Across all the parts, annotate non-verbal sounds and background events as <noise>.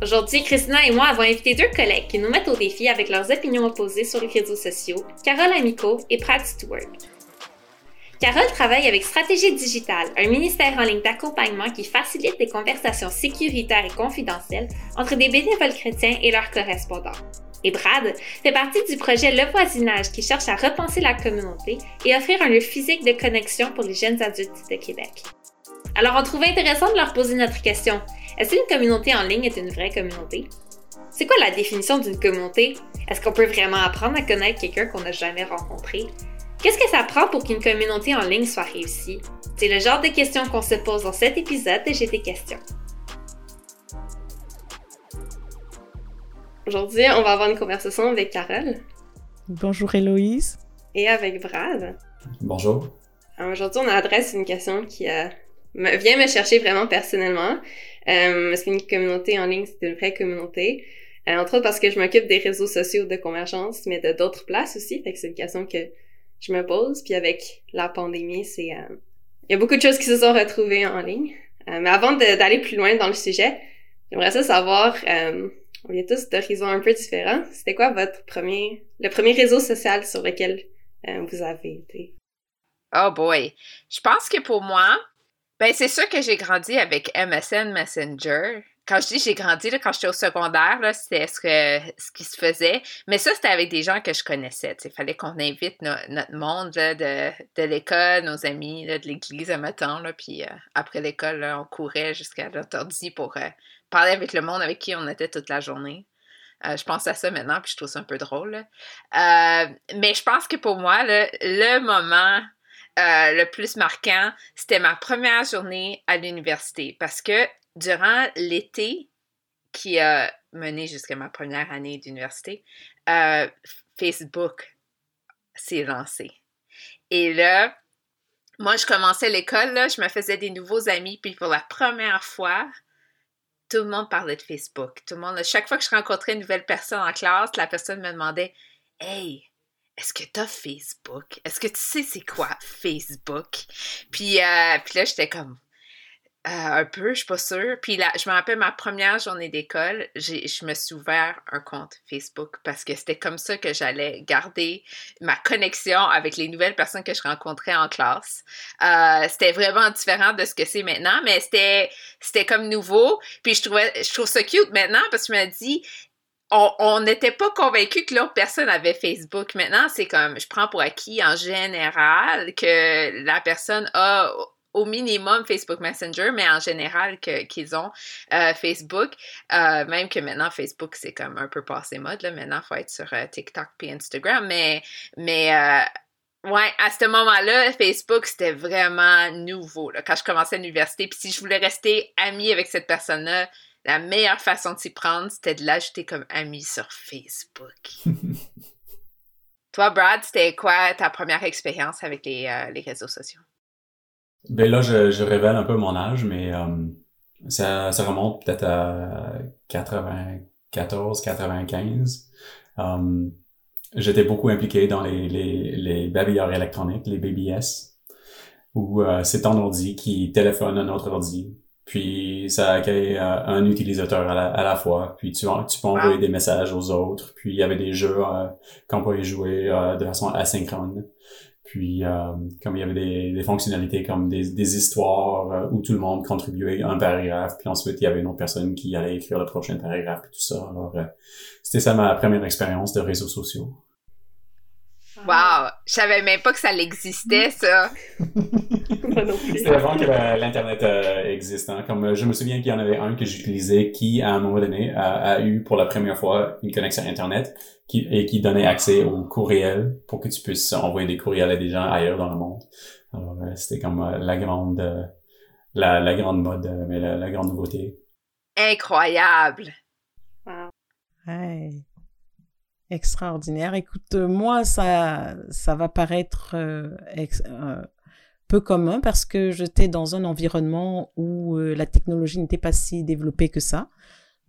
Aujourd'hui, Christina et moi avons invité deux collègues qui nous mettent au défi avec leurs opinions opposées sur les réseaux sociaux, Carole Amico et Brad Stewart. Carole travaille avec Stratégie Digitale, un ministère en ligne d'accompagnement qui facilite des conversations sécuritaires et confidentielles entre des bénévoles chrétiens et leurs correspondants. Et Brad fait partie du projet Le Voisinage qui cherche à repenser la communauté et offrir un lieu physique de connexion pour les jeunes adultes de Québec. Alors on trouvait intéressant de leur poser notre question. Est-ce qu'une communauté en ligne est une vraie communauté? C'est quoi la définition d'une communauté? Est-ce qu'on peut vraiment apprendre à connaître quelqu'un qu'on n'a jamais rencontré? Qu'est-ce que ça prend pour qu'une communauté en ligne soit réussie? C'est le genre de questions qu'on se pose dans cet épisode de J'ai des questions. Aujourd'hui, on va avoir une conversation avec Carole. Bonjour Héloïse. Et avec Brad. Bonjour. Aujourd'hui, on adresse une question qui a vient me chercher vraiment personnellement. Euh, est-ce qu'une communauté en ligne, c'est une vraie communauté? Euh, entre autres parce que je m'occupe des réseaux sociaux de convergence, mais de d'autres places aussi. Fait que c'est une question que je me pose. Puis avec la pandémie, c'est... Euh, il y a beaucoup de choses qui se sont retrouvées en ligne. Euh, mais avant d'aller plus loin dans le sujet, j'aimerais ça savoir... Euh, on vient tous d'horizons un peu différents. C'était quoi votre premier... le premier réseau social sur lequel vous avez été? Oh boy. Je pense que pour moi, ben, c'est sûr que j'ai grandi avec MSN Messenger. Quand je dis j'ai grandi, là, quand j'étais au secondaire, c'était ce, que, ce qui se faisait. Mais ça, c'était avec des gens que je connaissais. Il fallait qu'on invite notre monde de, de l'école, nos amis de l'église, admettons. Là, puis euh, après l'école, on courait jusqu'à l'ordi pour euh, parler avec le monde avec qui on était toute la journée. Euh, je pense à ça maintenant, puis je trouve ça un peu drôle. mais je pense que pour moi, le moment euh, le plus marquant, c'était ma première journée à l'université parce que durant l'été qui a mené jusqu'à ma première année d'université, euh, Facebook s'est lancé. Et là, moi, je commençais l'école, je me faisais des nouveaux amis, puis pour la première fois, tout le monde parlait de Facebook. Tout le monde, chaque fois que je rencontrais une nouvelle personne en classe, la personne me demandait Hey, est-ce que tu as Facebook? Est-ce que tu sais c'est quoi Facebook? Puis, euh, puis là, j'étais comme, euh, un peu, je suis pas sûre. Puis là, je me rappelle ma première journée d'école, je me suis ouvert un compte Facebook parce que c'était comme ça que j'allais garder ma connexion avec les nouvelles personnes que je rencontrais en classe. Euh, c'était vraiment différent de ce que c'est maintenant, mais c'était c'était comme nouveau. Puis je trouvais je trouve ça cute maintenant parce que je me dis on n'était pas convaincu que l'autre personne avait Facebook. Maintenant, c'est comme, je prends pour acquis en général que la personne a au minimum Facebook Messenger, mais en général qu'ils ont euh, Facebook. Euh, même que maintenant, Facebook, c'est comme un peu passé mode. Là. Maintenant, il faut être sur euh, TikTok et Instagram. Mais, mais ouais, à ce moment-là, Facebook, c'était vraiment nouveau. Là, quand je commençais l'université. Puis si je voulais rester amie avec cette personne-là, la meilleure façon de s'y prendre, c'était de l'ajouter comme ami sur Facebook. <laughs> Toi, Brad, c'était quoi ta première expérience avec les, euh, les réseaux sociaux? Ben là, je, je, révèle un peu mon âge, mais euh, ça, ça, remonte peut-être à 94, 95. Um, J'étais beaucoup impliqué dans les, les, les babilleurs électroniques, les BBS, où euh, c'est ton ordi qui téléphone un autre ordi puis ça accueille euh, un utilisateur à la, à la fois, puis tu, tu peux envoyer des messages aux autres, puis il y avait des jeux euh, qu'on pouvait jouer euh, de façon asynchrone. Puis euh, comme il y avait des, des fonctionnalités comme des, des histoires où tout le monde contribuait un paragraphe, puis ensuite il y avait une autre personne qui allait écrire le prochain paragraphe, et tout ça. Alors c'était ça ma première expérience de réseaux sociaux. Wow! Je savais même pas que ça existait, ça! C'était avant que l'Internet euh, existe. Hein. Comme, euh, je me souviens qu'il y en avait un que j'utilisais qui, à un moment donné, a, eu pour la première fois une connexion Internet qui, et qui donnait accès au courriel pour que tu puisses envoyer des courriels à des gens ailleurs dans le monde. Alors, euh, c'était comme la grande la, la grande mode, mais la, grande nouveauté. Incroyable! Wow. Hey extraordinaire. Écoute, moi, ça, ça va paraître euh, euh, peu commun parce que j'étais dans un environnement où euh, la technologie n'était pas si développée que ça.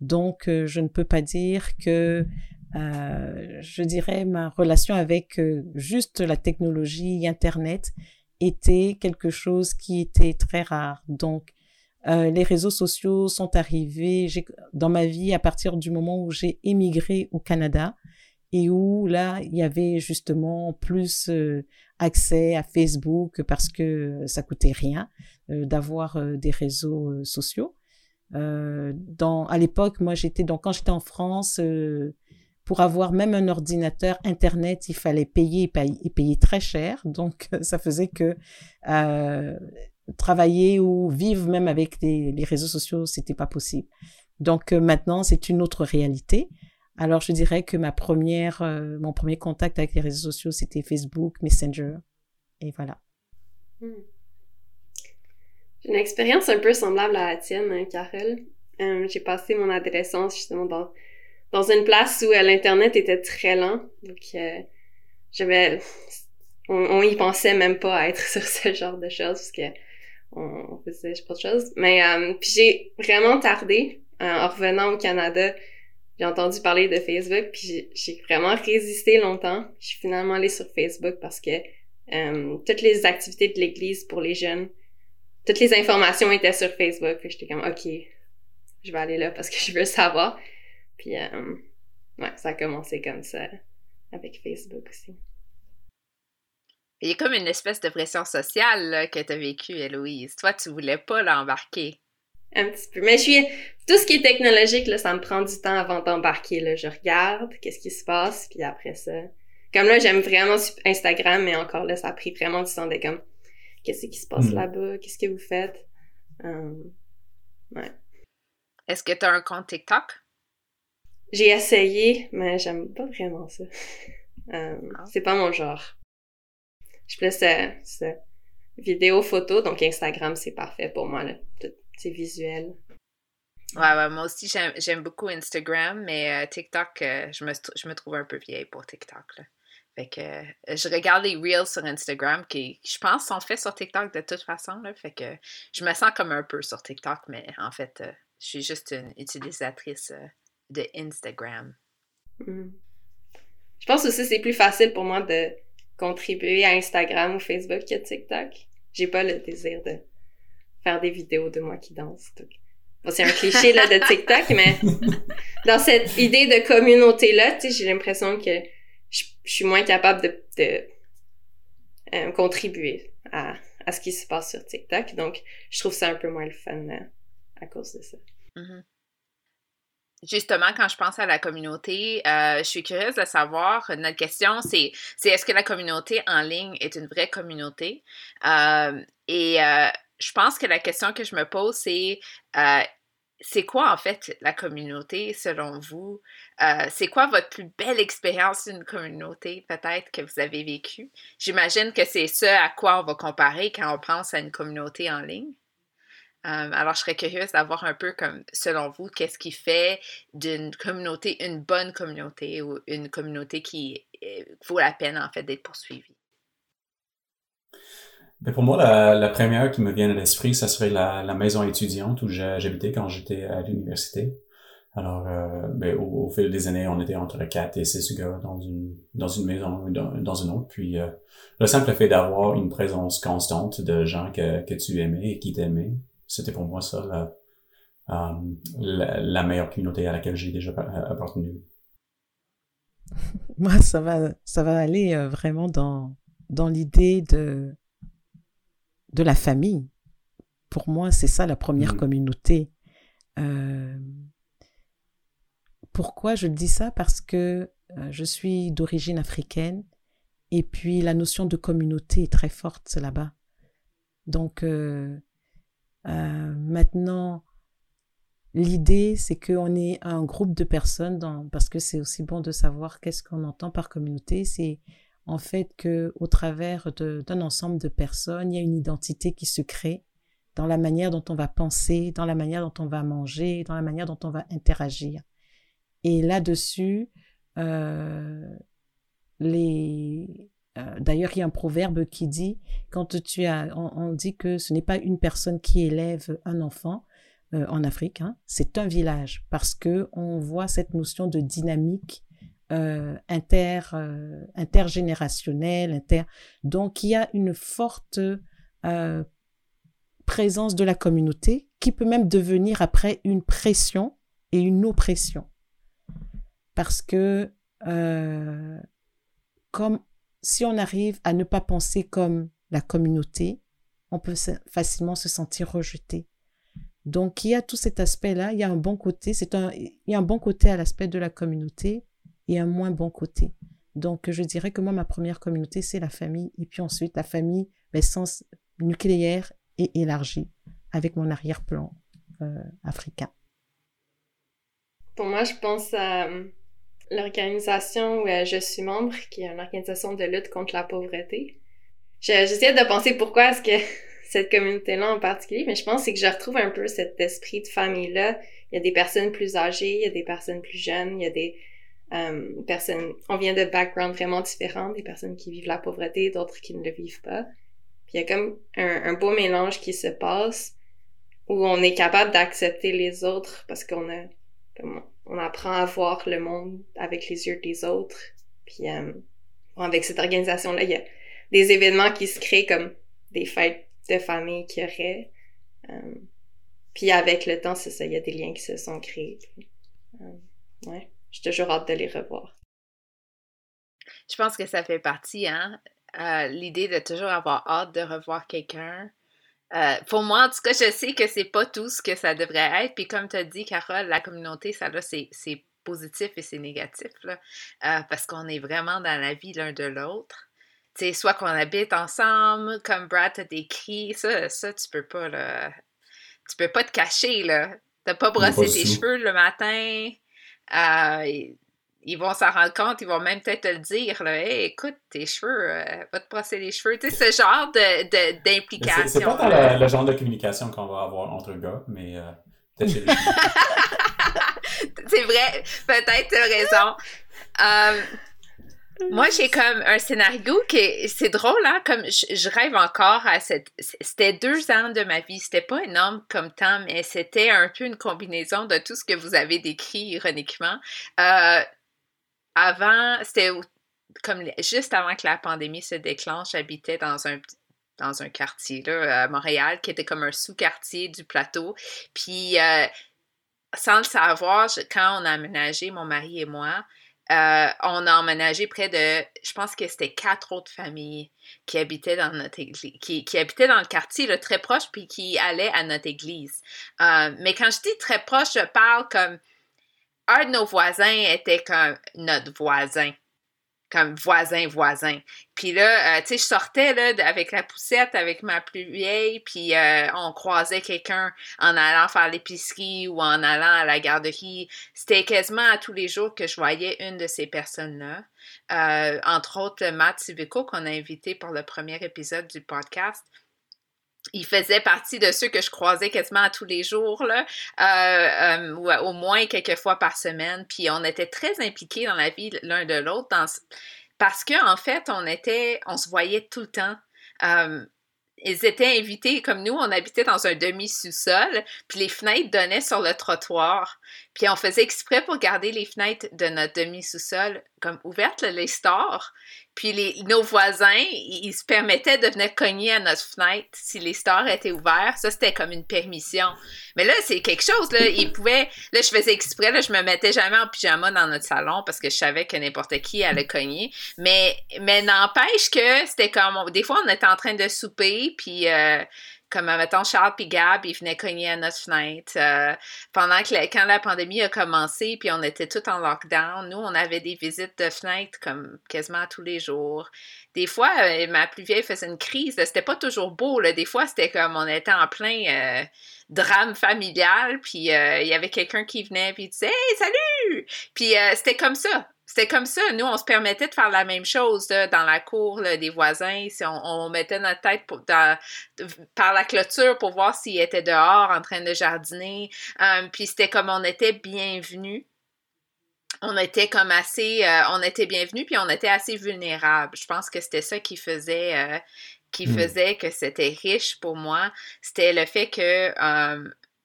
Donc, je ne peux pas dire que, je dirais, ma relation avec juste la technologie, Internet, était quelque chose qui était très rare. Donc, Euh, les réseaux sociaux sont arrivés dans ma vie à partir du moment où j'ai émigré au Canada et où là, il y avait justement plus euh, accès à Facebook parce que ça coûtait rien euh, d'avoir euh, des réseaux sociaux. dans, à l'époque, moi, j'étais donc quand j'étais en France, pour avoir même un ordinateur Internet, il fallait payer et payer, très cher. Donc, <laughs> ça faisait que travailler ou vivre même avec les réseaux sociaux, c'était pas possible. Donc maintenant, c'est une autre réalité. Alors, je dirais que ma première, euh, mon premier contact avec les réseaux sociaux, c'était Facebook, Messenger. Et voilà. Hmm. J'ai une expérience un peu semblable à la tienne, hein, Carole. Euh, j'ai passé mon adolescence justement dans, dans une place où euh, l'Internet était très lent. Donc, j'avais. On, y pensait même pas à être <laughs> sur ce genre de choses parce que on, faisait pas de choses. Mais puis j'ai vraiment tardé en revenant au Canada j'ai entendu parler de Facebook, puis j'ai vraiment résisté longtemps. Je suis finalement allée sur Facebook parce que euh, toutes les activités de l'Église pour les jeunes, toutes les informations étaient sur Facebook. Puis j'étais comme, OK, je vais aller là parce que je veux savoir. Puis, euh, ouais, ça a commencé comme ça avec Facebook aussi. Il y a comme une espèce de pression sociale que tu as vécue, Héloïse. Toi, tu voulais pas l'embarquer. Un petit peu. Mais je suis. Tout ce qui est technologique, là, ça me prend du temps avant d'embarquer. Là. Je regarde qu'est-ce qui se passe, puis après ça. Comme là, j'aime vraiment Instagram, mais encore là, ça a pris vraiment du temps de comme. Qu'est-ce qui se passe mm. là-bas? Qu'est-ce que vous faites? Um, ouais. Est-ce que tu as un compte TikTok? J'ai essayé, mais j'aime pas vraiment ça. <laughs> Um, ah. C'est pas mon genre. Je plus ça, ça. Vidéo, photo, donc Instagram, c'est parfait pour moi. Là c'est visuel. Ouais, ouais, moi aussi, j'aime beaucoup Instagram, mais euh, TikTok, euh, je, me, je me trouve un peu vieille pour TikTok. Là. Fait que euh, je regarde les Reels sur Instagram qui, je pense, sont faits sur TikTok de toute façon. Là, fait que je me sens comme un peu sur TikTok, mais en fait, je suis juste une utilisatrice de Instagram. Mm. Je pense aussi que c'est plus facile pour moi de contribuer à Instagram ou Facebook que TikTok. J'ai pas le désir de faire des vidéos de moi qui danse. c'est un cliché là, de TikTok, mais dans cette idée de communauté-là, j'ai l'impression que je, suis moins capable de, euh, contribuer à, ce qui se passe sur TikTok. Donc, je trouve ça un peu moins le fun euh, à cause de ça. Mm-hmm. Justement, quand je pense à la communauté, euh, je suis curieuse de savoir, notre question, c'est est-ce que la communauté en ligne est une vraie communauté? et je pense que la question que je me pose, c'est euh, c'est quoi en fait la communauté selon vous? Euh, c'est quoi votre plus belle expérience d'une communauté peut-être que vous avez vécue? J'imagine que c'est ce à quoi on va comparer quand on pense à une communauté en ligne. Euh, alors, je serais curieuse d'avoir un peu comme, selon vous, qu'est-ce qui fait d'une communauté une bonne communauté ou une communauté qui vaut la peine en fait d'être poursuivie? Ben pour moi, la, la, première qui me vient à l'esprit, ça serait la, la maison étudiante où j'habitais quand j'étais à l'université. Alors, euh, ben, au, fil des années, on était entre 4 et 6 gars dans une, dans une maison, dans, dans une autre. Puis, euh, le simple fait d'avoir une présence constante de gens que, que tu aimais et qui t'aimaient, c'était pour moi ça la, euh, la, la, meilleure communauté à laquelle j'ai déjà appartenu. <laughs> Moi, ça va, ça va aller vraiment dans, dans l'idée de de la famille. Pour moi, c'est ça la première mmh. communauté. Euh, pourquoi je dis ça? Parce que euh, je suis d'origine africaine et puis la notion de communauté est très forte là-bas. Donc euh, maintenant, l'idée, c'est qu'on est un groupe de personnes, dans, parce que c'est aussi bon de savoir qu'est-ce qu'on entend par communauté. C'est en fait que au travers d'un ensemble de personnes, il y a une identité qui se crée dans la manière dont on va penser, dans la manière dont on va manger, dans la manière dont on va interagir. Et là-dessus, euh, les euh, D'ailleurs, il y a un proverbe qui dit, quand tu as, on, dit que ce n'est pas une personne qui élève un enfant euh, en Afrique, hein, c'est un village, parce que on voit cette notion de dynamique euh, inter, euh, intergénérationnel, inter... donc il y a une forte euh, présence de la communauté qui peut même devenir après une pression et une oppression. Parce que euh, comme si on arrive à ne pas penser comme la communauté, on peut facilement se sentir rejeté. Donc, il y a tout cet aspect-là. Il y a un bon côté. C'est un, il y a un bon côté à l'aspect de la communauté et un moins bon côté. Donc, je dirais que moi, ma première communauté, c'est la famille. Et puis ensuite, la famille, mais sens nucléaire et élargie avec mon arrière-plan euh, africain. Pour moi, je pense à euh, l'organisation où euh, je suis membre, qui est une organisation de lutte contre la pauvreté. J'essaie de penser pourquoi est-ce que <laughs> cette communauté-là en particulier, mais je pense que je retrouve un peu cet esprit de famille-là. Il y a des personnes plus âgées, il y a des personnes plus jeunes, il y a des euh, personnes... On vient de backgrounds vraiment différents, des personnes qui vivent la pauvreté, d'autres qui ne le vivent pas. Puis il y a comme un, beau mélange qui se passe où on est capable d'accepter les autres parce qu'on a... Comme, on apprend à voir le monde avec les yeux des autres. Puis euh, avec cette organisation-là, il y a des événements qui se créent comme des fêtes de famille qu'il y aurait. Euh, puis avec le temps, c'est ça, il y a des liens qui se sont créés. Ouais, j'ai toujours hâte de les revoir. Je pense que ça fait partie, hein, euh, l'idée de toujours avoir hâte de revoir quelqu'un. pour moi, en tout cas, je sais que c'est pas tout ce que ça devrait être. Puis comme tu as dit, Carole, la communauté, ça là, c'est positif et c'est négatif, là, parce qu'on est vraiment dans la vie l'un de l'autre sais, soit qu'on habite ensemble, comme Brad t'a décrit, ça, ça, tu peux pas, là. Tu peux pas te cacher, là. T'as pas brossé tes cheveux le matin. Euh, ils vont s'en rendre compte, ils vont même peut-être te le dire, là. Hey, écoute, tes cheveux, euh, va te brosser les cheveux. Tu sais, ce genre d'implication. C'est pas le, genre de communication qu'on va avoir entre gars, mais euh, peut-être chez <laughs> C'est vrai, peut-être t'as raison. <laughs> Euh, moi, j'ai comme un scénario qui c'est drôle, hein, comme je, rêve encore à cette, c'était deux ans de ma vie, c'était pas énorme comme temps, mais c'était un peu une combinaison de tout ce que vous avez décrit ironiquement. Euh, avant, c'était comme juste avant que la pandémie se déclenche, j'habitais dans un dans un quartier là, à Montréal qui était comme un sous-quartier du plateau. Puis euh, sans le savoir, quand on a aménagé, mon mari et moi, euh, on a emménagé près de, je pense que c'était quatre autres familles qui habitaient dans notre église, qui, habitaient dans le quartier là, très proche, puis qui allaient à notre église. Euh, mais quand je dis très proche, je parle comme un de nos voisins était comme notre voisin comme voisin, voisin. Puis là, euh, tu sais, je sortais là, avec la poussette, avec ma plus vieille, puis euh, on croisait quelqu'un en allant faire l'épicerie ou en allant à la garderie. C'était quasiment à tous les jours que je voyais une de ces personnes-là. Euh, entre autres, Matt Civico, qu'on a invité pour le premier épisode du podcast il faisait partie de ceux que je croisais quasiment tous les jours, euh, euh, ou au moins quelques fois par semaine. Puis on était très impliqués dans la vie l'un de l'autre parce qu'en en fait, on était, on se voyait tout le temps. Euh, ils étaient invités, comme nous, on habitait dans un demi-sous-sol, puis les fenêtres donnaient sur le trottoir. Puis on faisait exprès pour garder les fenêtres de notre demi-sous-sol comme ouvertes, les stores. Puis nos voisins, ils, se permettaient de venir cogner à notre fenêtre si les stores étaient ouverts. Ça, c'était comme une permission. Mais là, c'est quelque chose. Ils pouvaient... Là, je faisais exprès, là, je me mettais jamais en pyjama dans notre salon parce que je savais que n'importe qui allait cogner. Mais, mais n'empêche que c'était comme... Des fois, on était en train de souper, puis... Euh, comme, mettons, Charles puis Gab, ils venaient cogner à notre fenêtre. Euh, pendant que, quand la pandémie a commencé, puis on était tous en lockdown, nous, on avait des visites de fenêtres comme quasiment tous les jours. Des fois, euh, ma plus vieille faisait une crise. C'était pas toujours beau. Là. Des fois, c'était comme on était en plein euh, drame familial, puis il y avait quelqu'un qui venait, puis il disait Hey, salut! Puis c'était comme ça. C'était comme ça. Nous, on se permettait de faire la même chose dans la cour des voisins. Si on, mettait notre tête par la clôture pour voir s'ils étaient dehors en train de jardiner. Euh, puis c'était comme on était bienvenus. On était comme assez, euh, on était bienvenus, puis on était assez vulnérables. Je pense que c'était ça qui faisait, euh, qui hmm. faisait que c'était riche pour moi. C'était le fait que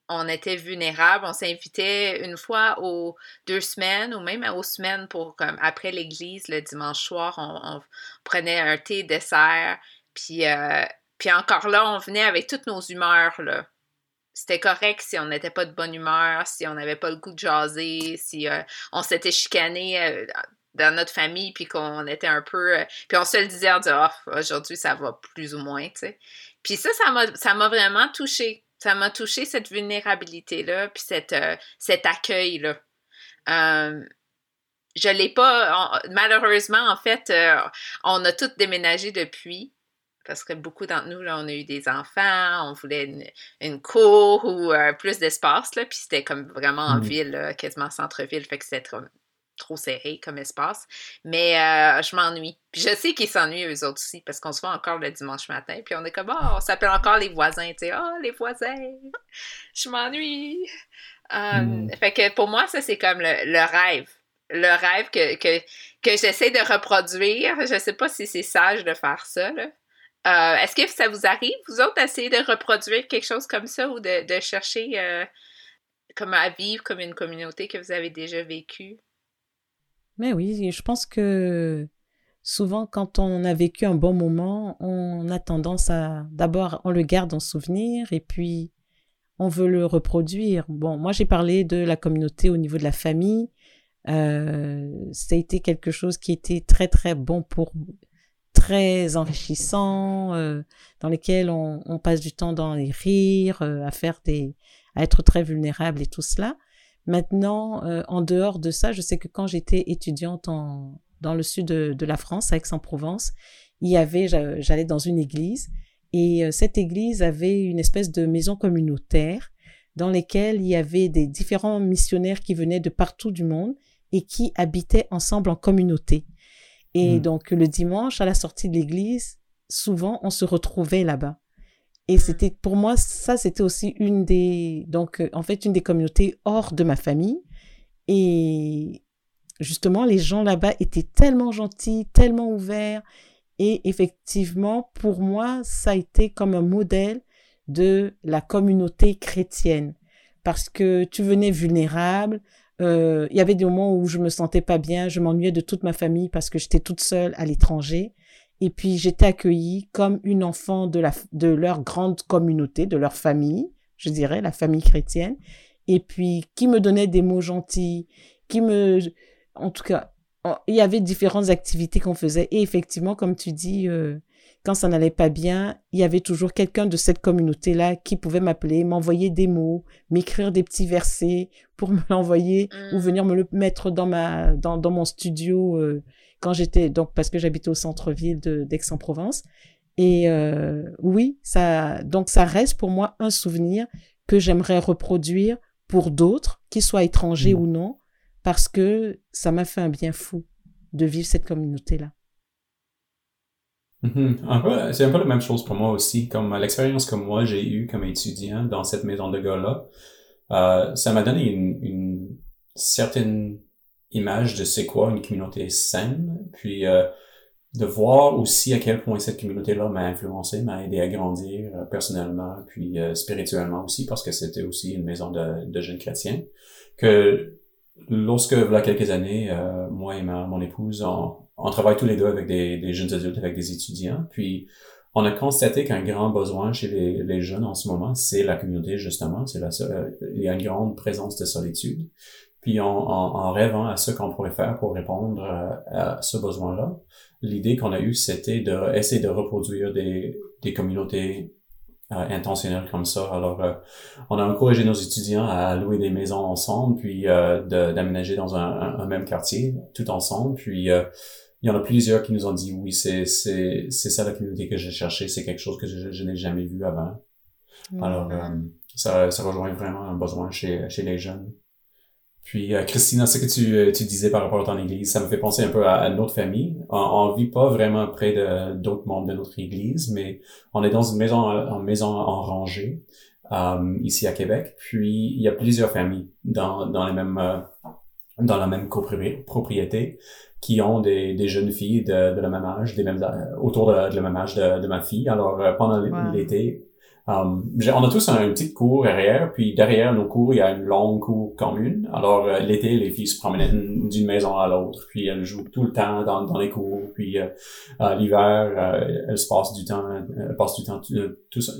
on était vulnérable, on s'invitait une fois aux deux semaines ou même aux semaines pour comme après l'église le dimanche soir, on, prenait un thé dessert, puis euh, Puis encore là, on venait avec toutes nos humeurs, là. C'était correct si on n'était pas de bonne humeur, si on n'avait pas le goût de jaser, si euh, on s'était chicané euh, dans notre famille, puis qu'on était un peu... Puis on se le disait en disant oh, aujourd'hui, ça va plus ou moins », tu sais. Puis ça, ça m'a vraiment touché. Ça m'a touché cette vulnérabilité-là, puis cette, cet accueil-là. je l'ai pas... malheureusement, en fait, on a toutes déménagé depuis parce que beaucoup d'entre nous, là, on a eu des enfants, on voulait une, cour ou euh, plus d'espace, là, puis c'était comme vraiment en mmh. ville, quasiment centre-ville, fait que c'était trop, serré comme espace. Mais euh, je m'ennuie. Puis je sais qu'ils s'ennuient eux autres aussi, parce qu'on se voit encore le dimanche matin, puis on est comme, oh, on s'appelle encore les voisins, tu sais, oh, les voisins, je m'ennuie. Mmh. Fait que pour moi, ça, c'est comme le, rêve le rêve que, que, que j'essaie de reproduire. Je sais pas si c'est sage de faire ça, là. Euh, est-ce que ça vous arrive, vous autres, d'essayer de reproduire quelque chose comme ça ou de, chercher euh, à vivre comme une communauté que vous avez déjà vécue? Mais oui, je pense que souvent, quand on a vécu un bon moment, on a tendance à d'abord, on le garde en souvenir et puis on veut le reproduire. Bon, moi, j'ai parlé de la communauté au niveau de la famille. Euh, ça a été quelque chose qui était très, très bon pour très enrichissants, euh, dans lesquels on, on, passe du temps dans les rires, euh, à faire des, à être très vulnérable et tout cela. Maintenant, euh, en dehors de ça, je sais que quand j'étais étudiante en, dans le sud de, de la France, à Aix-en-Provence, il y avait, j'allais dans une église et cette église avait une espèce de maison communautaire dans lesquelles il y avait des différents missionnaires qui venaient de partout du monde et qui habitaient ensemble en communauté. Et mm. donc, le dimanche, à la sortie de l'église, souvent, on se retrouvait là-bas. Et mm. c'était, pour moi, ça, c'était aussi une des, donc, euh, en fait, une des communautés hors de ma famille. Et justement, les gens là-bas étaient tellement gentils, tellement ouverts. Et effectivement, pour moi, ça a été comme un modèle de la communauté chrétienne. Parce que tu venais vulnérable, euh, il y avait des moments où je me sentais pas bien, je m'ennuyais de toute ma famille parce que j'étais toute seule à l'étranger. Et puis j'étais accueillie comme une enfant de, la, de leur grande communauté, de leur famille, je dirais, la famille chrétienne. Et puis qui me donnait des mots gentils, qui me... En tout cas, il y avait différentes activités qu'on faisait. Et effectivement, comme tu dis, euh, quand ça n'allait pas bien, il y avait toujours quelqu'un de cette communauté-là qui pouvait m'appeler, m'envoyer des mots, m'écrire des petits versets pour <laughs> me l'envoyer ou mm. venir me le mettre dans ma dans, dans mon studio euh, quand j'étais donc parce que j'habitais au centre-ville d'Aix-en-Provence. Et euh, oui, ça donc ça reste pour moi un souvenir que j'aimerais reproduire pour d'autres, qu'ils soient étrangers mm. ou non, parce que ça m'a fait un bien fou de vivre cette communauté-là. Mm-hmm. c'est un peu la même chose pour moi aussi. Comme l'expérience que moi j'ai eue comme étudiant dans cette maison de gars-là, euh, ça m'a donné une, une, certaine image de c'est quoi une communauté saine, puis euh, de voir aussi à quel point cette communauté-là m'a influencé, m'a aidé à grandir euh, personnellement, puis euh, spirituellement aussi, parce que c'était aussi une maison de, jeunes chrétiens. Que lorsque, a quelques années, euh, moi et ma, mon épouse, on, on travaille tous les deux avec des, des, jeunes adultes, avec des étudiants. Puis, on a constaté qu'un grand besoin chez les, les, jeunes en ce moment, c'est la communauté, justement. C'est la, euh, il y a une grande présence de solitude. Puis, en, en, en rêvant à ce qu'on pourrait faire pour répondre à, ce besoin-là, l'idée qu'on a eue, c'était d'essayer de, de reproduire des, des communautés euh, intentionnelles comme ça. Alors, euh, on a encouragé nos étudiants à louer des maisons ensemble, puis euh, d'aménager dans un, un, même quartier, tout ensemble. Puis, il y en a plusieurs qui nous ont dit oui, c'est c'est c'est ça la communauté que j'ai cherché, c'est quelque chose que je, je n'ai jamais vu avant. Alors euh, ça ça rejoint vraiment un besoin chez chez les jeunes. Puis euh, Christina, ce que tu, euh, tu disais par rapport à ton église, ça me fait penser un peu à, notre famille. On, on vit pas vraiment près de d'autres membres de notre église, mais on est dans une maison en maison en rangée euh, ici à Québec. Puis il y a plusieurs familles dans dans les mêmes dans la même copropriété qui ont des, des jeunes filles de, de, la même âge, des mêmes, autour de, de la même âge de, de ma fille. Alors, euh, pendant l'été, Um, on a tous un, petit cours arrière, puis derrière nos cours, il y a une longue cour commune. Alors euh, l'été, les filles se promènent d'une maison à l'autre, puis elles jouent tout le temps dans, dans les cours. Puis euh, l'hiver, euh, elles se passent du temps, elles passent du temps tout,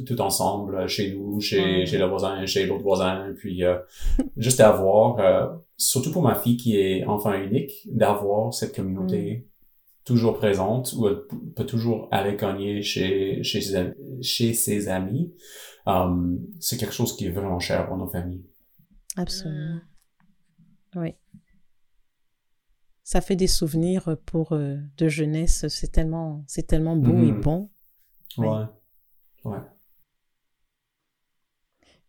tout, ensemble chez nous, chez, chez le voisin, chez l'autre voisin. Puis <laughs> juste d'avoir, surtout pour ma fille qui est enfant unique, d'avoir cette communauté. Mm toujours présente ou elle peut toujours aller cogner chez, chez, ses, chez ses amis, um, c'est quelque chose qui est vraiment cher pour nos familles. Absolument. Mm. Oui. Ça fait des souvenirs pour euh, de jeunesse. C'est tellement, c'est tellement beau et mm-hmm. bon. Ouais. Ouais.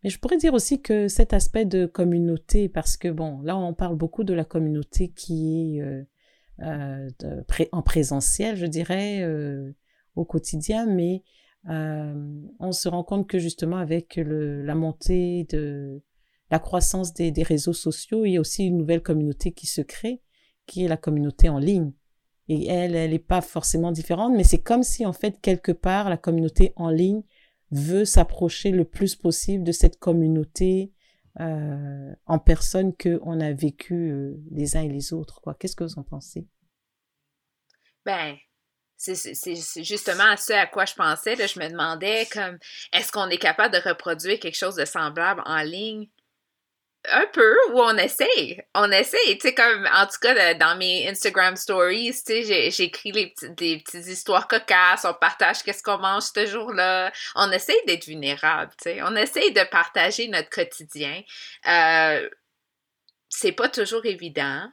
Mais je pourrais dire aussi que cet aspect de communauté, parce que bon, là on parle beaucoup de la communauté qui est euh, euh, en présentiel, je dirais, euh, au quotidien, mais euh, on se rend compte que justement avec le, la montée de la croissance des, des, réseaux sociaux, il y a aussi une nouvelle communauté qui se crée, qui est la communauté en ligne. Et elle, elle n'est pas forcément différente, mais c'est comme si en fait quelque part la communauté en ligne veut s'approcher le plus possible de cette communauté euh, en personne qu'on a vécu euh, les uns et les autres. Quoi. Qu'est-ce que vous en pensez? Ben, c'est justement ce à quoi je pensais. Je me demandais comme est-ce qu'on est capable de reproduire quelque chose de semblable en ligne? Un peu où on essaye. On essaye, tu comme en tout cas dans mes Instagram stories, tu sais, j'écris des petites histoires cocasses, on partage qu'est-ce qu'on mange ce jour-là. On essaye d'être vulnérable, tu. On essaye de partager notre quotidien. Euh, c'est pas toujours évident.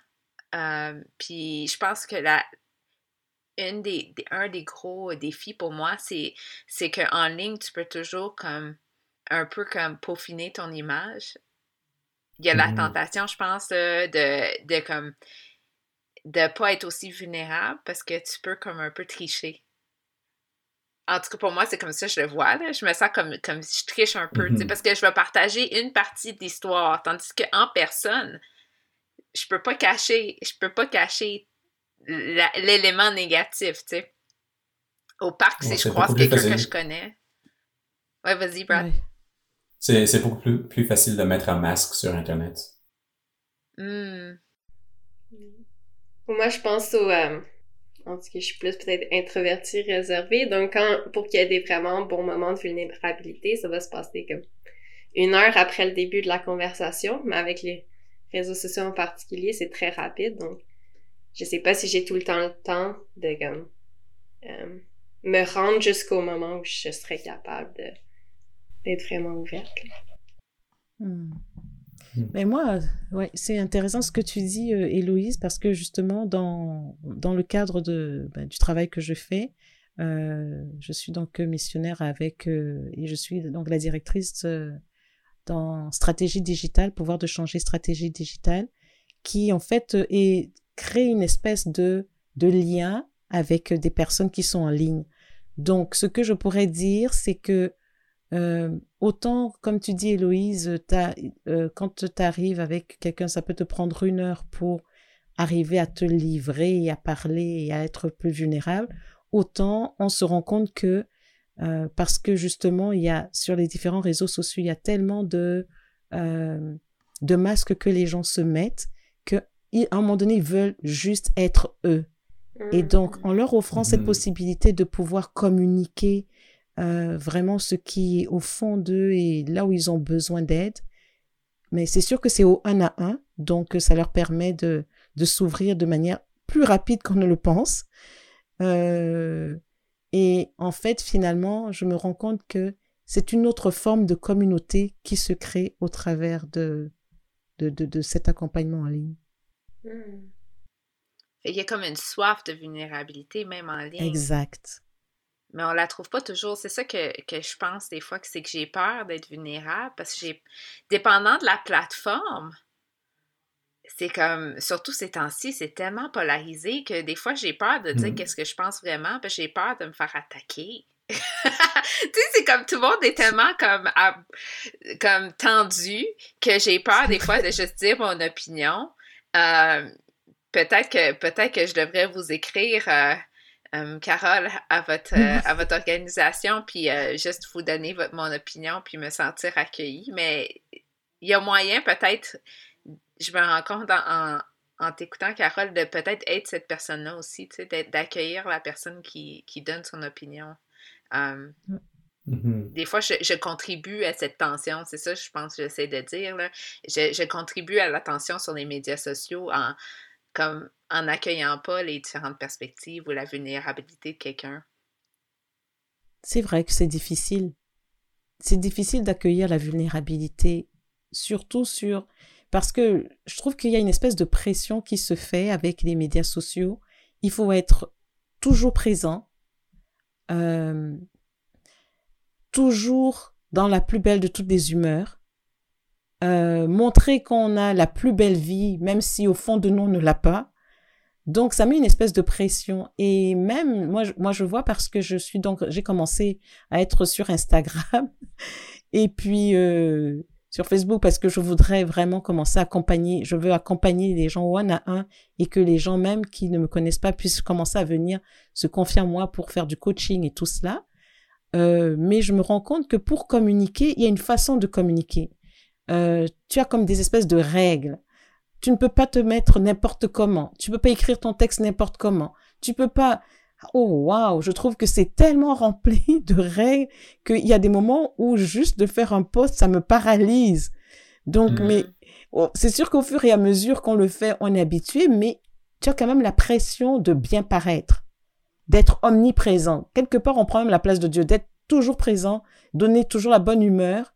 Euh, puis je pense que la, une des, un des gros défis pour moi, c'est, c'est qu'en ligne, tu peux toujours comme un peu comme peaufiner ton image il y a la mmh tentation, je pense, de, de comme de pas être aussi vulnérable parce que tu peux comme un peu tricher. En tout cas, pour moi, c'est comme ça que je le vois. Là. Je me sens comme, comme si je triche un peu, mmh parce que je vais partager une partie de l'histoire, tandis qu'en personne, je peux pas cacher, je peux pas cacher l'élément négatif, tu sais. Au parc, si je croise quelqu'un que je connais. Ouais, vas-y, Brad. C'est beaucoup plus, plus facile de mettre un masque sur Internet. Hmm. Moi, je pense au... Euh, en tout cas, je suis plus peut-être introvertie, réservée. Donc, quand, pour qu'il y ait des vraiment bons moments de vulnérabilité, ça va se passer comme une heure après le début de la conversation. Mais avec les réseaux sociaux en particulier, c'est très rapide. Donc, je sais pas si j'ai tout le temps le temps de comme, euh, me rendre jusqu'au moment où je serais capable de d'être vraiment ouverte. Hmm. Hmm. Mais moi, ouais, c'est intéressant ce que tu dis, euh, Héloïse, parce que justement, dans, dans le cadre de, ben, du travail que je fais, euh, je suis donc missionnaire avec, euh, et je suis donc la directrice dans stratégie digitale, pouvoir de changer stratégie digitale, qui en fait est, crée une espèce de, de lien avec des personnes qui sont en ligne. Donc, ce que je pourrais dire, c'est que euh, autant, comme tu dis, Héloïse, euh, quand tu arrives avec quelqu'un, ça peut te prendre une heure pour arriver à te livrer et à parler et à être plus vulnérable. Autant, on se rend compte que, euh, parce que justement, il y a, sur les différents réseaux sociaux, il y a tellement de, de masques que les gens se mettent que, à un moment donné, ils veulent juste être eux. Et donc, en leur offrant cette mmh. possibilité de pouvoir communiquer euh, vraiment ce qui est au fond d'eux et là où ils ont besoin d'aide. Mais c'est sûr que c'est au un à un, donc ça leur permet de, de s'ouvrir de manière plus rapide qu'on ne le pense. Euh, et en fait, finalement, je me rends compte que c'est une autre forme de communauté qui se crée au travers de, de, de, cet accompagnement en ligne. Hmm. Il y a comme une soif de vulnérabilité même en ligne. Exact mais on la trouve pas toujours. C'est ça que, je pense des fois, que c'est que j'ai peur d'être vulnérable parce que j'ai. Dépendant de la plateforme, c'est comme. Surtout ces temps-ci, c'est tellement polarisé que des fois, j'ai peur de dire mmh. qu'est-ce que je pense vraiment, parce que j'ai peur de me faire attaquer. <laughs> tu sais, c'est comme tout le monde est tellement comme, comme tendu que j'ai peur des fois de <laughs> juste dire mon opinion. Euh, peut-être que peut-être que je devrais vous écrire. Euh, euh, Carole, à votre, euh, <laughs> à votre organisation, puis euh, juste vous donner votre, mon opinion, puis me sentir accueillie. Mais il y a moyen, peut-être, je me rends compte en, en, t'écoutant, Carole, de peut-être être cette personne-là aussi, tu sais, d'accueillir la personne qui, qui, donne son opinion. Mm-hmm. Des fois, je, je, contribue à cette tension, c'est ça, je pense que j'essaie de dire. Là. Je, je, contribue à la tension sur les médias sociaux en, comme, en n'accueillant pas les différentes perspectives ou la vulnérabilité de quelqu'un. C'est vrai que c'est difficile. C'est difficile d'accueillir la vulnérabilité, surtout sur... Parce que je trouve qu'il y a une espèce de pression qui se fait avec les médias sociaux. Il faut être toujours présent, euh, toujours dans la plus belle de toutes les humeurs, euh, montrer qu'on a la plus belle vie, même si au fond de nous on ne l'a pas. Donc ça met une espèce de pression et même moi je, moi je vois parce que je suis donc j'ai commencé à être sur Instagram <laughs> et puis euh, sur Facebook parce que je voudrais vraiment commencer à accompagner je veux accompagner les gens one à un et que les gens même qui ne me connaissent pas puissent commencer à venir se confier à moi pour faire du coaching et tout cela euh, mais je me rends compte que pour communiquer, il y a une façon de communiquer. Euh, tu as comme des espèces de règles. Tu ne peux pas te mettre n'importe comment. Tu peux pas écrire ton texte n'importe comment. Tu peux pas. Oh waouh, je trouve que c'est tellement rempli <laughs> de règles qu'il y a des moments où juste de faire un post, ça me paralyse. Donc, Mhm. mais oh, c'est sûr qu'au fur et à mesure qu'on le fait, on est habitué, mais tu as quand même la pression de bien paraître, d'être omniprésent. Quelque part, on prend même la place de Dieu, d'être toujours présent, donner toujours la bonne humeur.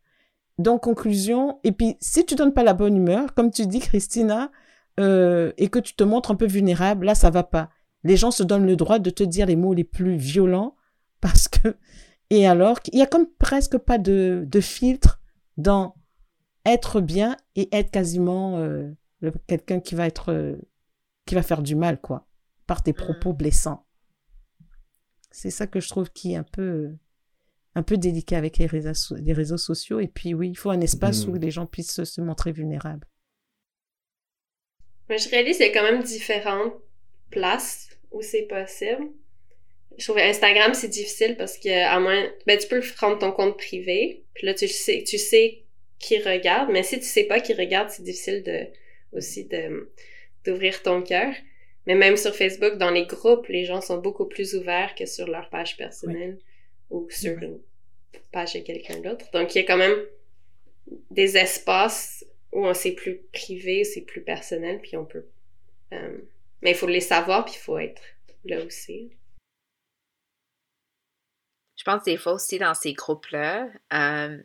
Donc, conclusion, et puis si tu donnes pas la bonne humeur, comme tu dis, Christina, euh, et que tu te montres un peu vulnérable, là, ça va pas. Les gens se donnent le droit de te dire les mots les plus violents parce que, et alors, il y a comme presque pas de, de filtre dans être bien et être quasiment euh, quelqu'un qui va être, euh, qui va faire du mal, quoi, par tes propos blessants. C'est ça que je trouve qui est un peu, un peu délicat avec les réseaux, so- les réseaux sociaux. Et puis, oui, il faut un espace Mhm. où les gens puissent se, se montrer vulnérables. Mais je réalise qu'il y a quand même différentes places où c'est possible. Je trouve Instagram, c'est difficile parce que, à moins, ben, tu peux prendre ton compte privé, puis là, tu sais, tu sais qui regarde, mais si tu sais pas qui regarde, c'est difficile de, aussi de, d'ouvrir ton cœur. Mais même sur Facebook, dans les groupes, les gens sont beaucoup plus ouverts que sur leur page personnelle ou sur une page de quelqu'un d'autre. Donc, il y a quand même des espaces où on c'est plus privé, c'est plus personnel, puis on peut. euh, mais il faut les savoir, puis il faut être là aussi. Je pense des fois aussi dans ces groupes-là, euh,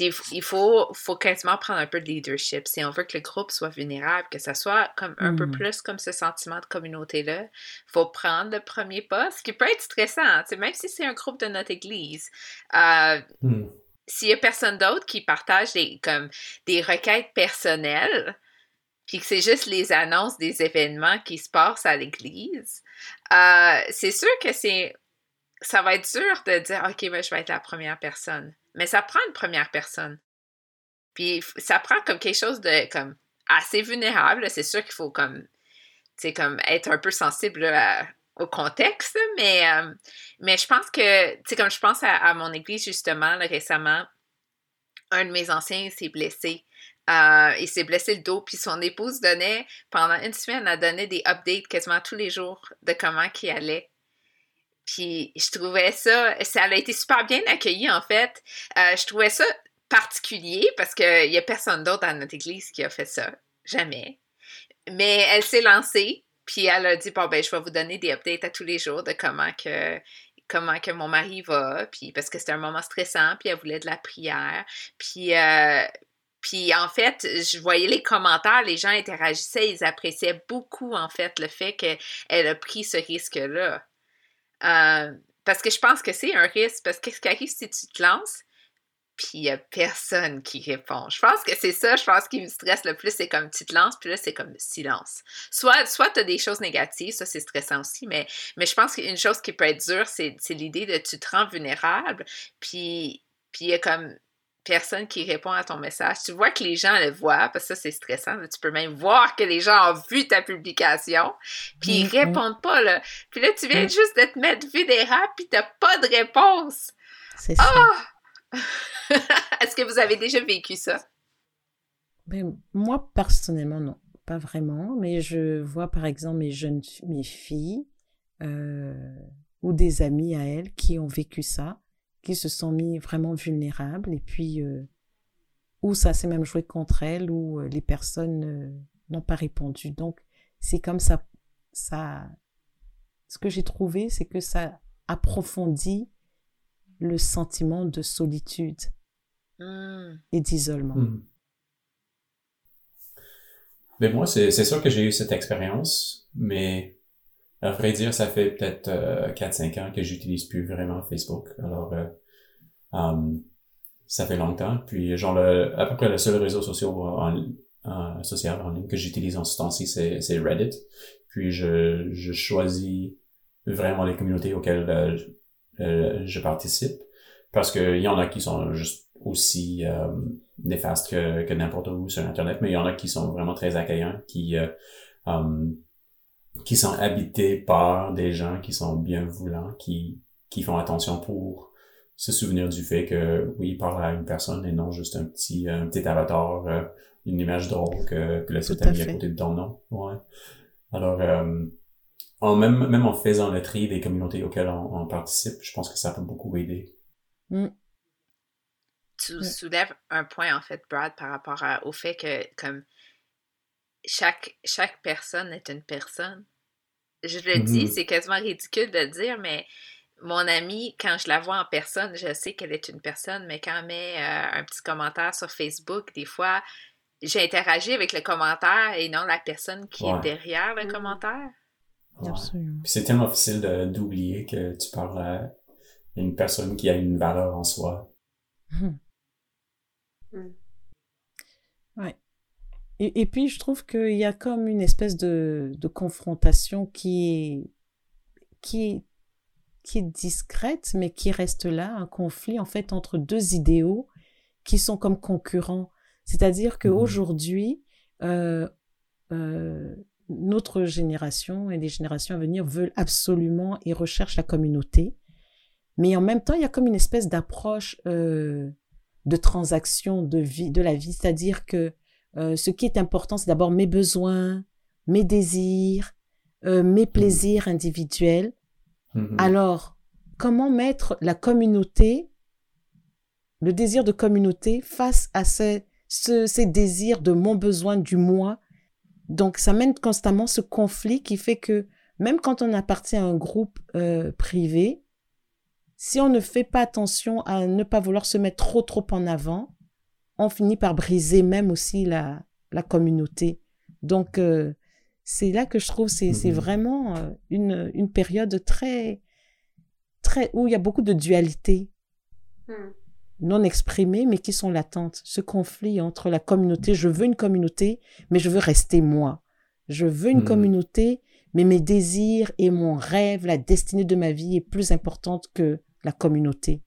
il faut, faut quasiment prendre un peu de leadership. Si on veut que le groupe soit vulnérable, que ça soit comme un peu Mhm. plus comme ce sentiment de communauté-là, faut prendre le premier pas, ce qui peut être stressant, sais, même si c'est un groupe de notre église. Euh, Hmm. s'il y a personne d'autre qui partage des, comme, des requêtes personnelles, puis que c'est juste les annonces des événements qui se passent à l'église, euh, c'est sûr que c'est ça va être dur de dire OK, ben, je vais être la première personne. Mais ça prend une première personne. Puis ça prend comme quelque chose de comme assez vulnérable. C'est sûr qu'il faut comme, comme être un peu sensible au contexte, mais, euh, mais je pense que, tu comme je pense à, mon église justement récemment, un de mes anciens s'est blessé. Euh, il s'est blessé le dos, puis son épouse donnait, pendant une semaine, elle donnait des updates quasiment tous les jours de comment il allait. Puis je trouvais ça, ça a été super bien accueilli en fait. Euh, je trouvais ça particulier parce qu'il n'y a personne d'autre dans notre église qui a fait ça. Jamais. Mais elle s'est lancée, puis elle a dit Bon, ben, je vais vous donner des updates à tous les jours de comment que comment que mon mari va, puis parce que c'était un moment stressant, puis elle voulait de la prière. Puis, euh, puis en fait, je voyais les commentaires, les gens interagissaient, ils appréciaient beaucoup en fait le fait qu'elle a pris ce risque-là. Euh, parce que je pense que c'est un risque, parce que ce qui arrive si tu te lances, puis il n'y a personne qui répond. Je pense que c'est ça, je pense qui me stresse le plus, c'est comme tu te lances, puis là, c'est comme silence. Soit, soit tu as des choses négatives, ça c'est stressant aussi, mais, mais je pense qu'une chose qui peut être dure, c'est l'idée de tu te rends vulnérable, puis puis il y a comme personne qui répond à ton message. Tu vois que les gens le voient, parce que ça, c'est stressant. Tu peux même voir que les gens ont vu ta publication, puis ils Mm-hmm. répondent pas, là. Puis là, tu viens Mm. juste de te mettre vu des rats, puis t'as pas de réponse. C'est ça. Ah! <laughs> Est-ce que vous avez déjà vécu ça? Ben, moi, personnellement, non. Pas vraiment. Mais je vois, par exemple, mes jeunes mes filles euh, ou des amis à elles qui ont vécu ça, qui se sont mis vraiment vulnérables et puis euh, où ça s'est même joué contre elles, où euh, les personnes euh, n'ont pas répondu. Donc, c'est comme ça, ça. Ce que j'ai trouvé, c'est que ça approfondit le sentiment de solitude Hmm. et d'isolement. Hmm. Mais moi, c'est sûr que j'ai eu cette expérience, mais à vrai dire, ça fait peut-être euh, 4-5 ans que j'utilise plus vraiment Facebook. Alors, euh, um, ça fait longtemps. Puis, genre, le, à peu près le seul réseau social en, social en ligne que j'utilise en ce temps-ci, c'est Reddit. Puis, je, je choisis vraiment les communautés auxquelles euh, je, euh, participe. Parce qu'il y en a qui sont juste aussi euh, néfastes que, que n'importe où sur Internet, mais il y en a qui sont vraiment très accueillants, qui, euh, um, qui sont habités par des gens qui sont bienveillants, qui, qui font attention pour se souvenir du fait que, oui, ils parlent à une personne et non juste un petit, un petit avatar, euh, une image drôle que, que le site a mis à côté de ton nom. Ouais. Alors, euh, en même, même en faisant le tri des communautés auxquelles on, on participe, je pense que ça peut beaucoup aider. Mm. Tu Ouais. soulèves un point, en fait, Brad, par rapport à- au fait que, comme, chaque, chaque personne est une personne. Je le dis, Mhm. c'est quasiment ridicule de le dire, mais mon amie, quand je la vois en personne, je sais qu'elle est une personne, mais quand elle met euh, un petit commentaire sur Facebook, des fois, j'interagis avec le commentaire et non la personne qui est derrière le Mhm. commentaire. Ouais. Absolument. Puis c'est tellement facile d'oublier que tu parles à une personne qui a une valeur en soi. Mhm. Mm. Ouais. Et, et puis, je trouve qu'il y a comme une espèce de, de confrontation qui est, qui est, qui est discrète, mais qui reste là, un conflit en fait entre deux idéaux qui sont comme concurrents. C'est-à-dire Mhm. qu'aujourd'hui, euh, euh, notre génération et les générations à venir veulent absolument et recherchent la communauté. Mais en même temps, il y a comme une espèce d'approche euh, de transaction de vie, de la vie. C'est-à-dire que euh, ce qui est important, c'est d'abord mes besoins, mes désirs, euh, mes plaisirs individuels. Mhm. Alors, comment mettre la communauté, le désir de communauté face à ces, ce- ces désirs de mon besoin du moi? Donc, ça mène constamment ce conflit qui fait que même quand on appartient à un groupe euh, privé, si on ne fait pas attention à ne pas vouloir se mettre trop trop en avant, on finit par briser même aussi la, la communauté. Donc, euh, c'est là que je trouve c'est c'est Mhm. vraiment euh, une, une période très, très, où il y a beaucoup de dualité Hmm. non exprimées, mais qui sont latentes. Ce conflit entre la communauté, je veux une communauté, mais je veux rester moi. Je veux une Mhm. communauté, mais mes désirs et mon rêve, la destinée de ma vie est plus importante que la communauté.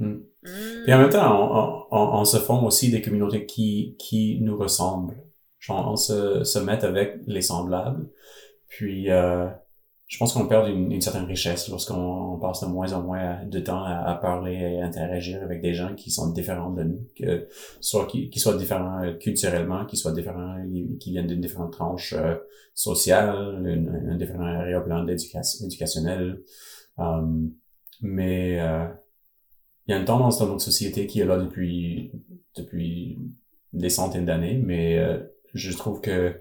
Mhm. Hmm. Puis en même temps, on, on, on se forme aussi des communautés qui, qui nous ressemblent. Genre, on se, se met avec les semblables. Puis, euh, je pense qu'on perd une, une certaine richesse lorsqu'on passe de moins en moins de temps à, à parler et interagir avec des gens qui sont différents de nous, que soit qui, qui soient différents culturellement, qui soient différents, qui viennent d'une différente tranche euh, sociale, une- un différent arrière-plan d'éducation éducationnel. Euh, mais euh, il y a une tendance dans notre société qui est là depuis depuis des centaines d'années, mais euh, je trouve que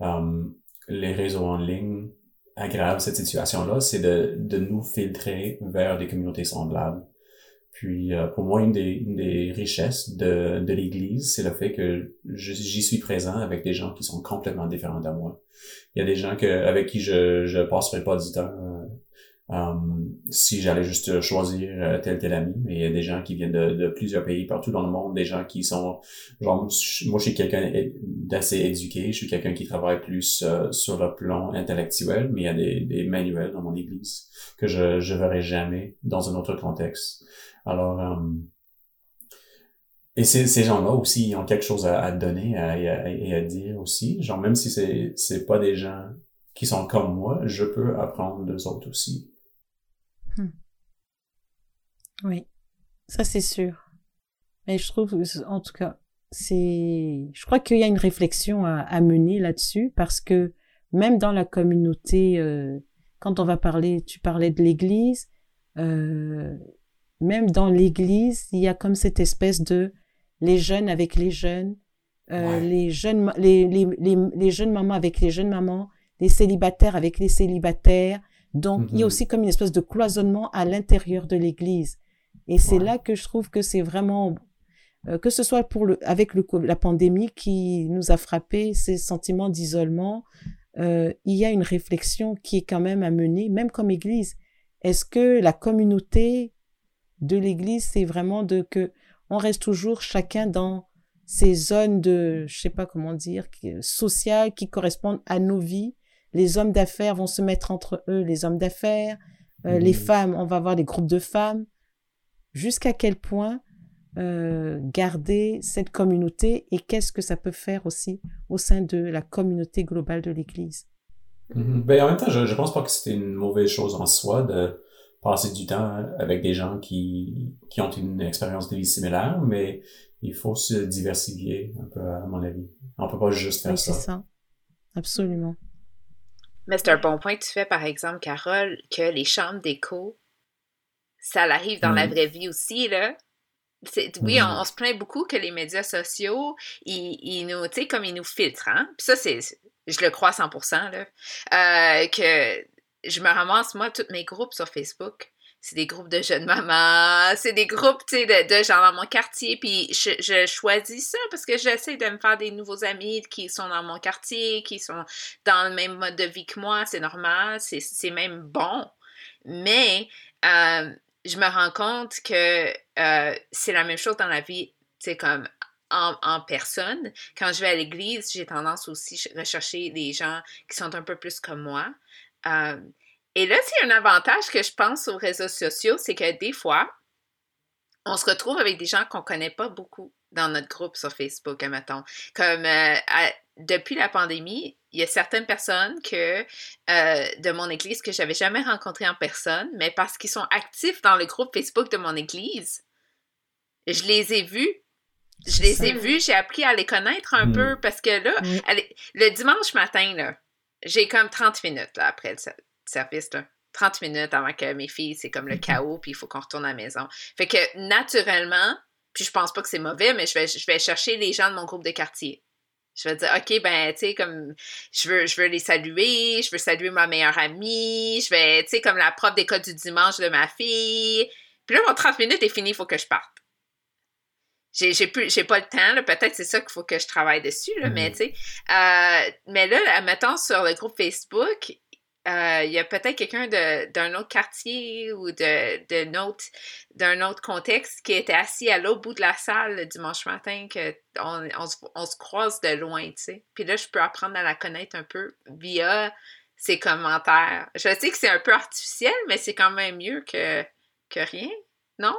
euh, les réseaux en ligne aggravent cette situation-là, c'est de, de nous filtrer vers des communautés semblables. Puis euh, pour moi, une des, une des richesses de, de l'Église, c'est le fait que j'y suis présent avec des gens qui sont complètement différents de moi. Il y a des gens que, avec qui je je passerai pas du temps euh, euh, si j'allais juste choisir euh, tel tel ami, mais il y a des gens qui viennent de, plusieurs pays partout dans le monde, des gens qui sont genre moi je suis quelqu'un d'assez éduqué, je suis quelqu'un qui travaille plus euh, sur le plan intellectuel, mais il y a des, manuels dans mon église que je je verrai jamais dans un autre contexte. Alors euh, et ces gens-là aussi, ils ont quelque chose à, donner et à, dire aussi. Genre, même si c'est, c'est pas des gens qui sont comme moi, je peux apprendre d'eux autres aussi. Hmm. Oui, ça c'est sûr. Mais je trouve, en tout cas, c'est, je crois qu'il y a une réflexion à, à mener là-dessus parce que même dans la communauté, euh, quand on va parler, tu parlais de l'Église, euh, même dans l'Église, il y a comme cette espèce de les jeunes avec les jeunes, euh, les jeunes, les, les, les, les, jeunes mamans avec les jeunes mamans, les célibataires avec les célibataires. Donc, il y a mm-hmm. aussi comme une espèce de cloisonnement à l'intérieur de l'Église. Et c'est là que je trouve que c'est vraiment euh, que ce soit pour le, avec le, la pandémie qui nous a frappé, ces sentiments d'isolement, euh, il y a une réflexion qui est quand même à mener, même comme Église. Est-ce que la communauté de l'Église, c'est vraiment de que on reste toujours chacun dans ces zones de, je sais pas comment dire, sociales qui correspondent à nos vies? Les hommes d'affaires vont se mettre entre eux, les hommes d'affaires, euh, les mmh. femmes, on va avoir des groupes de femmes. Jusqu'à quel point euh, garder cette communauté et qu'est-ce que ça peut faire aussi au sein de la communauté globale de l'Église? Mm-hmm. Ben, en même temps, je, je pense pas que c'était une mauvaise chose en soi de passer du temps avec des gens qui, qui ont une expérience de vie similaire, mais il faut se diversifier un peu, à mon avis. On peut pas juste faire oui, ça. c'est ça. Absolument. Mais c'est un bon point que tu fais, par exemple, Carole, que les chambres d'écho, ça arrive dans la mm. vraie vie aussi, là. Oui, on, se plaint beaucoup que les médias sociaux, ils, nous, tu sais, comme ils nous filtrent, hein? Puis ça, c'est, je le crois 100%, là. Euh, que je me ramasse, moi, tous mes groupes sur Facebook, c'est des groupes de jeunes mamans, c'est des groupes, tu sais, de, de, gens dans mon quartier, puis je, je, choisis ça parce que j'essaie de me faire des nouveaux amis qui sont dans mon quartier, qui sont dans le même mode de vie que moi, c'est normal, c'est même bon. Mais... Euh, je me rends compte que euh, c'est la même chose dans la vie, tu sais, comme en, personne. Quand je vais à l'église, j'ai tendance aussi à rechercher des gens qui sont un peu plus comme moi. Euh, et là, c'est un avantage que je pense aux réseaux sociaux, c'est que des fois, on se retrouve avec des gens qu'on connaît pas beaucoup dans notre groupe sur Facebook, admettons. Comme euh, depuis la pandémie, il y a certaines personnes que euh, de mon église que j'avais jamais rencontrées en personne, mais parce qu'ils sont actifs dans le groupe Facebook de mon église, je les ai vus. Je les ai vus, j'ai appris à les connaître un mm. peu parce que là, le dimanche matin, là, j'ai comme 30 minutes après le service. Là. 30 minutes avant que mes filles, c'est comme le mm-hmm. chaos, puis il faut qu'on retourne à la maison. Fait que naturellement, puis je pense pas que c'est mauvais, mais je vais, je vais chercher les gens de mon groupe de quartier. Je vais dire, OK, ben, tu sais, comme, je veux, je veux les saluer, je veux saluer ma meilleure amie, je vais, tu sais, comme la prof d'école du dimanche de ma fille. Puis là, mon 30 minutes est fini, il faut que je parte. J'ai, j'ai, plus, j'ai pas le temps, peut-être c'est ça qu'il faut que je travaille dessus, là, mais mm-hmm. tu sais. Euh, mais là, mettons sur le groupe Facebook, euh, il y a peut-être quelqu'un d'un autre quartier ou d'un autre, autre contexte qui était assis à l'autre bout de la salle le dimanche matin, qu'on on, se croise de loin, tu sais. Puis là, je peux apprendre à la connaître un peu via ses commentaires. Je sais que c'est un peu artificiel, mais c'est quand même mieux que, que rien, non?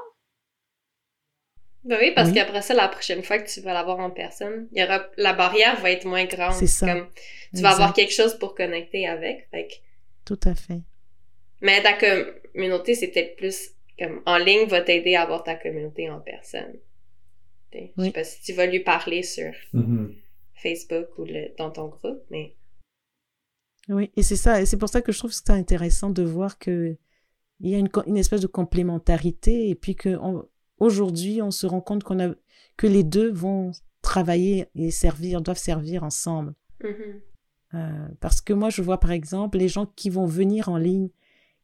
Ben oui, parce qu'après ça, la prochaine fois que tu vas l'avoir en personne, il y aura, la barrière va être moins grande. C'est ça. Comme, tu vas avoir quelque chose pour connecter avec. Fait tout à fait. Mais ta communauté, c'est peut-être plus comme en ligne va t'aider à avoir ta communauté en personne. Je sais pas si tu vas lui parler sur mm-hmm. Facebook ou dans ton groupe, mais. Oui, et c'est ça, et c'est pour ça que je trouve que c'est intéressant de voir que il y a une, une espèce de complémentarité et puis que aujourd'hui on se rend compte qu'on a que les deux vont travailler et servir, doivent servir ensemble. Mm-hmm. Euh, parce que moi, je vois par exemple les gens qui vont venir en ligne,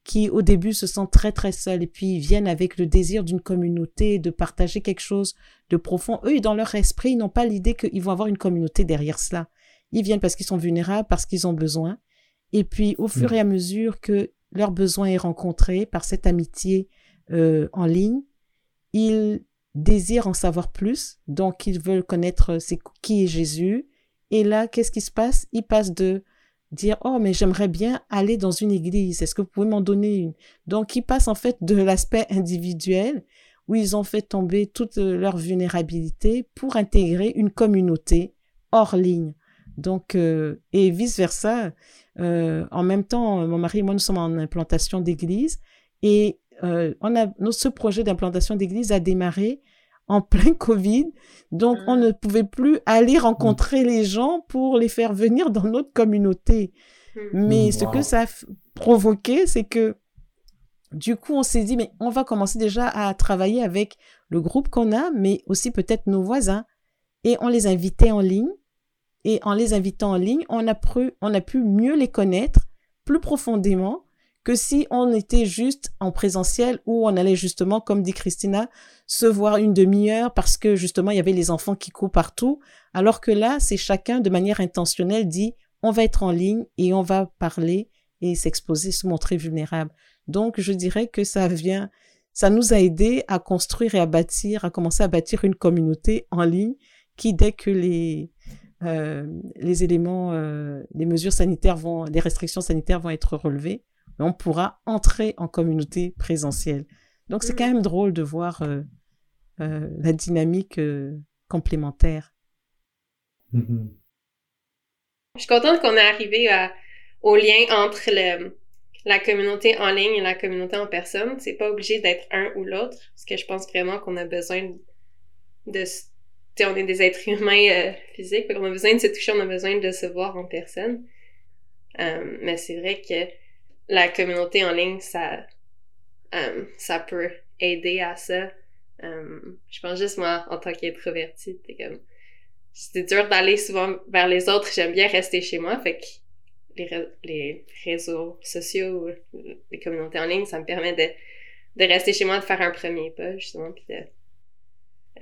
qui au début se sentent très très seuls et puis viennent avec le désir d'une communauté, de partager quelque chose de profond. Eux, dans leur esprit, ils n'ont pas l'idée qu'ils vont avoir une communauté derrière cela. Ils viennent parce qu'ils sont vulnérables, parce qu'ils ont besoin. Et puis, au fur et à mesure que leur besoin est rencontré par cette amitié euh, en ligne, ils désirent en savoir plus, donc ils veulent connaître c'est qui est Jésus, et là, qu'est-ce qui se passe? Il passe de dire oh mais j'aimerais bien aller dans une église. Est-ce que vous pouvez m'en donner une? Donc il passe en fait de l'aspect individuel où ils ont fait tomber toute leur vulnérabilité pour intégrer une communauté hors ligne. Donc, euh, et vice-versa, euh, en même temps, mon mari et moi, nous sommes en implantation d'église. Et euh, on a, ce projet d'implantation d'église a démarré en plein Covid. Donc, on ne pouvait plus aller rencontrer les gens pour les faire venir dans notre communauté. Hmm. Mais ce que ça a provoqué, c'est que du coup, on s'est dit, mais on va commencer déjà à travailler avec le groupe qu'on a, mais aussi peut-être nos voisins. Et on les invitait en ligne. Et en les invitant en ligne, on a, pu, on a pu mieux les connaître plus profondément que si on était juste en présentiel où on allait justement, comme dit Christina, se voir une demi-heure parce que justement il y avait les enfants qui courent partout. Alors que là, c'est chacun de manière intentionnelle dit, on va être en ligne et on va parler et s'exposer, se montrer vulnérable. Donc, je dirais que ça vient, ça nous a aidé à construire et à bâtir, à commencer à bâtir une communauté en ligne qui, dès que les, euh, les éléments, euh, les mesures sanitaires vont, les restrictions sanitaires vont être relevées, on pourra entrer en communauté présentielle. Donc, c'est quand même drôle de voir euh, la dynamique complémentaire. Mm-hmm. Je suis contente qu'on ait arrivé au lien entre le, la communauté en ligne et la communauté en personne. C'est pas obligé d'être un ou l'autre, parce que je pense vraiment qu'on a besoin de... sais, on est des êtres humains euh, physiques, on a besoin de se toucher, on a besoin de se voir en personne. Euh, mais c'est vrai que la communauté en ligne, ça, euh, ça peut aider à ça. je pense juste moi, en tant qu'introvertie, c'est comme... C'est dur d'aller souvent vers les autres, j'aime bien rester chez moi, fait que les, réseaux sociaux, les communautés en ligne, ça me permet de, de rester chez moi, de faire un premier pas, justement, puis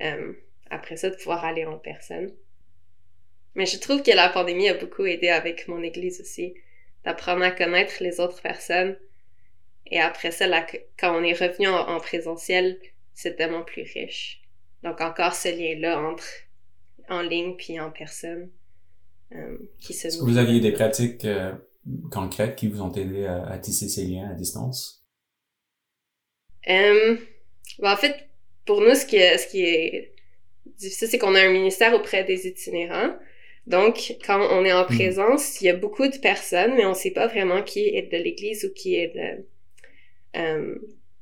euh, après ça, de pouvoir aller en personne. Mais je trouve que la pandémie a beaucoup aidé avec mon église aussi, d'apprendre à connaître les autres personnes. Et après ça, quand on est revenu en, présentiel, c'est tellement plus riche. Donc encore ce lien-là entre en ligne puis en personne. Euh, Est-ce que vous aviez des pratiques euh, concrètes qui vous ont aidé à, tisser ces liens à distance? Euh, ben, en fait, pour nous, ce qui est, ce qui est difficile, c'est qu'on a un ministère auprès des itinérants. Donc, quand on est en hmm. présence, il y a beaucoup de personnes, mais on ne sait pas vraiment qui est de l'Église ou qui est de... Euh,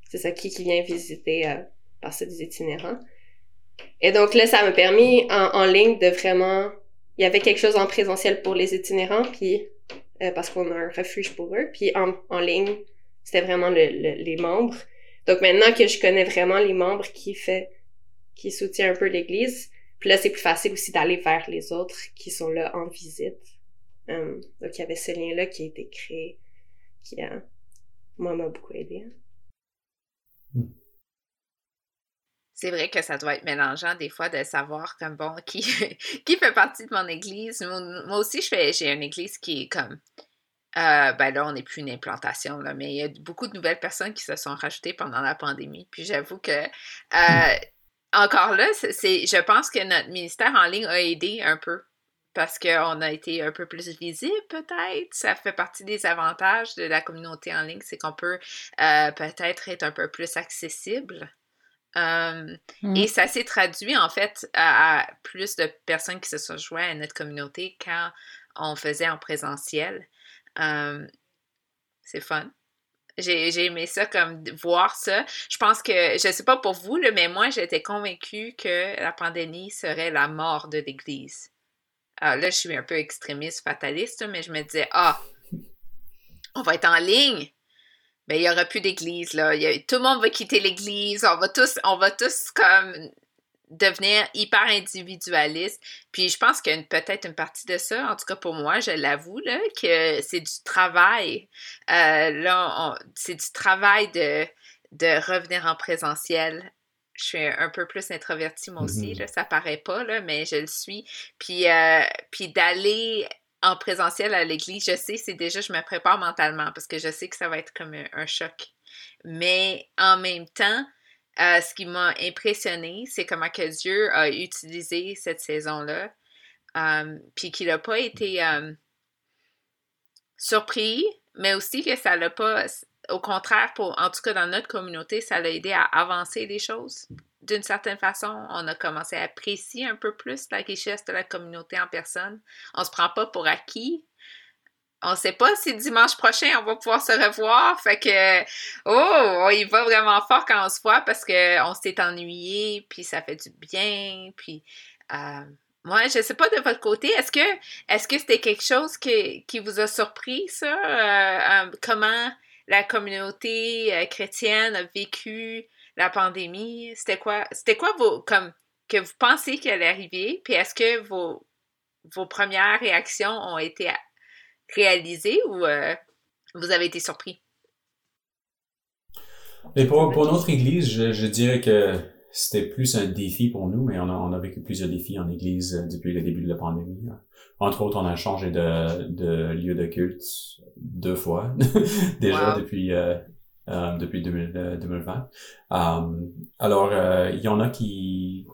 c'est ça, qui, qui vient visiter euh, que des itinérants. Et donc là, ça m'a permis en, en ligne de vraiment il y avait quelque chose en présentiel pour les itinérants, puis euh, parce qu'on a un refuge pour eux, puis en, en ligne, c'était vraiment le, les membres. Donc maintenant que je connais vraiment les membres qui fait, qui soutient un peu l'Église, puis là c'est plus facile aussi d'aller vers les autres qui sont là en visite. Um, donc il y avait ce lien-là qui a été créé, qui a, moi m'a beaucoup aidé. Hmm c'est vrai que ça doit être mélangeant des fois de savoir comme bon qui, <laughs> qui fait partie de mon église. Moi, aussi, je fais j'ai une église qui est comme euh, ben là, on n'est plus une implantation, là, mais il y a beaucoup de nouvelles personnes qui se sont rajoutées pendant la pandémie. Puis j'avoue que euh, encore là, c'est, je pense que notre ministère en ligne a aidé un peu parce qu'on a été un peu plus visible, peut-être. Ça fait partie des avantages de la communauté en ligne, c'est qu'on peut euh, peut-être être un peu plus accessible. Mmh. Et ça s'est traduit en fait à, plus de personnes qui se sont joints à notre communauté quand on faisait en présentiel. c'est fun. J'ai aimé ça comme voir ça. Je pense que, je sais pas pour vous, mais moi j'étais convaincue que la pandémie serait la mort de l'Église. Alors là, je suis un peu extrémiste, fataliste, mais je me disais, ah, on va être en ligne ben, il y aura plus d'église, là. tout le monde va quitter l'église. On va tous, on va tous comme devenir hyper individualiste. Puis je pense qu'il y a peut-être une partie de ça, en tout cas pour moi, je l'avoue, là, que c'est du travail. Euh, là, c'est du travail de, de revenir en présentiel. Je suis un peu plus introvertie, moi aussi, là, ça paraît pas, là, mais je le suis. Puis, euh, puis d'aller en présentiel à l'église, je sais, c'est déjà, je me prépare mentalement parce que je sais que ça va être comme un, choc. Mais en même temps, ce qui m'a impressionné, c'est comment que Dieu a utilisé cette saison-là, puis qu'il n'a pas été surpris, mais aussi que ça l'a pas, au contraire, pour, en tout cas dans notre communauté, ça l'a aidé à avancer les choses. D'une certaine façon, on a commencé à apprécier un peu plus la richesse de la communauté en personne. On se prend pas pour acquis. On sait pas si dimanche prochain on va pouvoir se revoir. Fait que, oh, on va vraiment fort quand on se voit parce qu'on s'est ennuyé, puis ça fait du bien, puis euh, moi, je sais pas de votre côté, est-ce que est-ce que c'était quelque chose qui, vous a surpris, ça? Euh, euh, comment la communauté euh, chrétienne a vécu la pandémie? C'était quoi? C'était quoi vos comme que vous pensez qu'elle allait arriver? Puis est-ce que vos premières réactions ont été réalisées ou vous avez été surpris? Et pour, pour notre église, je, je dirais que c'était plus un défi pour nous, mais on a, on a vécu plusieurs défis en Église euh, depuis le début de la pandémie. Entre autres, on a changé de, de lieu de culte deux fois <laughs> déjà depuis euh, euh, depuis 2020. alors, il y en a qui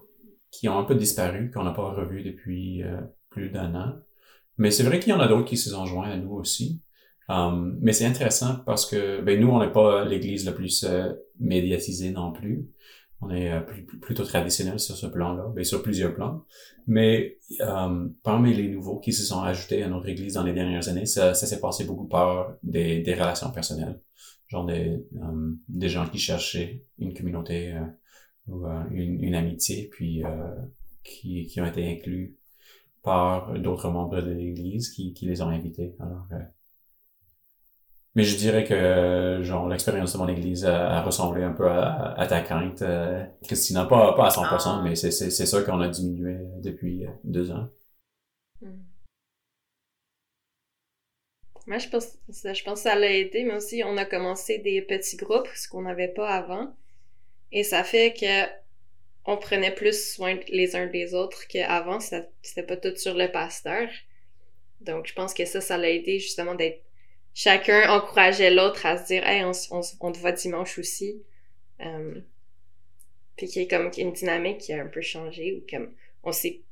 qui ont un peu disparu, qu'on n'a pas revu depuis plus d'un an. Mais c'est vrai qu'il y en a d'autres qui se sont joints à nous aussi. mais c'est intéressant parce que ben nous, on n'est pas l'Église la plus médiatisée non plus. On est euh, plutôt traditionnel sur ce plan-là, mais sur plusieurs plans. Mais euh, parmi les nouveaux qui se sont ajoutés à notre Église dans les dernières années, ça, s'est passé beaucoup par des, des relations personnelles, genre des, euh, des gens qui cherchaient une communauté euh, ou une, une, amitié, puis qui, qui ont été inclus par d'autres membres de l'Église qui, qui les ont invités. Alors, mais je dirais que genre l'expérience de mon église a, ressemblé un peu à, ta crainte, euh, Christina. Pas, pas à 100%, ah. mais c'est, c'est, c'est ça qu'on a diminué depuis euh, deux ans. Hmm. Moi, je pense, je pense que ça l'a aidé, mais aussi on a commencé des petits groupes, ce qu'on n'avait pas avant. Et ça fait que on prenait plus soin les uns des autres qu'avant. C'était pas tout sur le pasteur. Donc, je pense que ça, ça l'a aidé justement d'être chacun encourageait l'autre à se dire hey on, te voit dimanche aussi euh, puis qu'il y ait comme une dynamique qui a un peu changé ou comme on s'est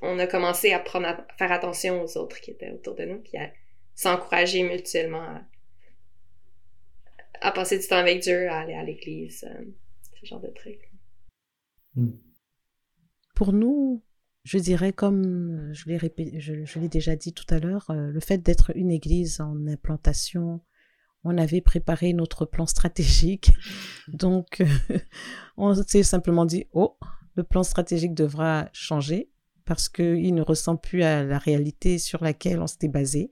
on a commencé à prendre faire attention aux autres qui étaient autour de nous puis à s'encourager mutuellement à, passer du temps avec Dieu à aller à l'église euh, ce genre de trucs hmm. pour nous je dirais, comme je l'ai, répété, je, l'ai déjà dit tout à l'heure, euh, le fait d'être une église en implantation, on avait préparé notre plan stratégique. <laughs> Donc, euh, on s'est simplement dit, oh, le plan stratégique devra changer parce qu'il ne ressemble plus à la réalité sur laquelle on s'était basé.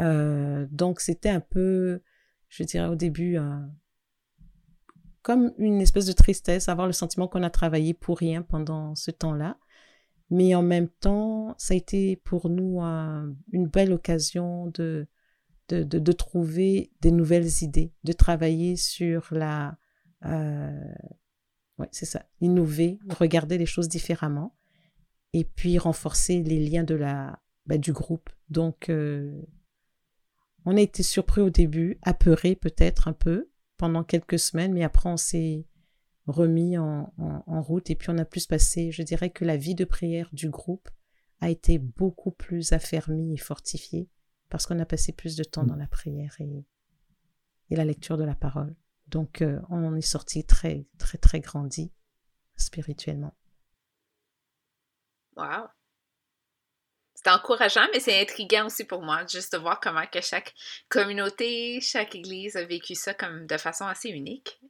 Euh, donc, c'était un peu, je dirais au début, comme une espèce de tristesse, avoir le sentiment qu'on a travaillé pour rien pendant ce temps-là. Mais en même temps, ça a été pour nous une belle occasion de, de, de, trouver des nouvelles idées, de travailler sur la... Euh, ouais, c'est ça, innover, regarder les choses différemment et puis renforcer les liens de la, bah, du groupe. Donc, euh, on a été surpris au début, apeuré peut-être un peu pendant quelques semaines, mais après on s'est remis en, route et puis on a plus passé, je dirais que la vie de prière du groupe a été beaucoup plus affermie et fortifiée parce qu'on a passé plus de temps mm. dans la prière et, et la lecture de la parole. Donc euh, on est sorti très très très grandi spirituellement. Wow. C'est encourageant, mais c'est intriguant aussi pour moi, juste de voir comment que chaque communauté, chaque église a vécu ça comme de façon assez unique.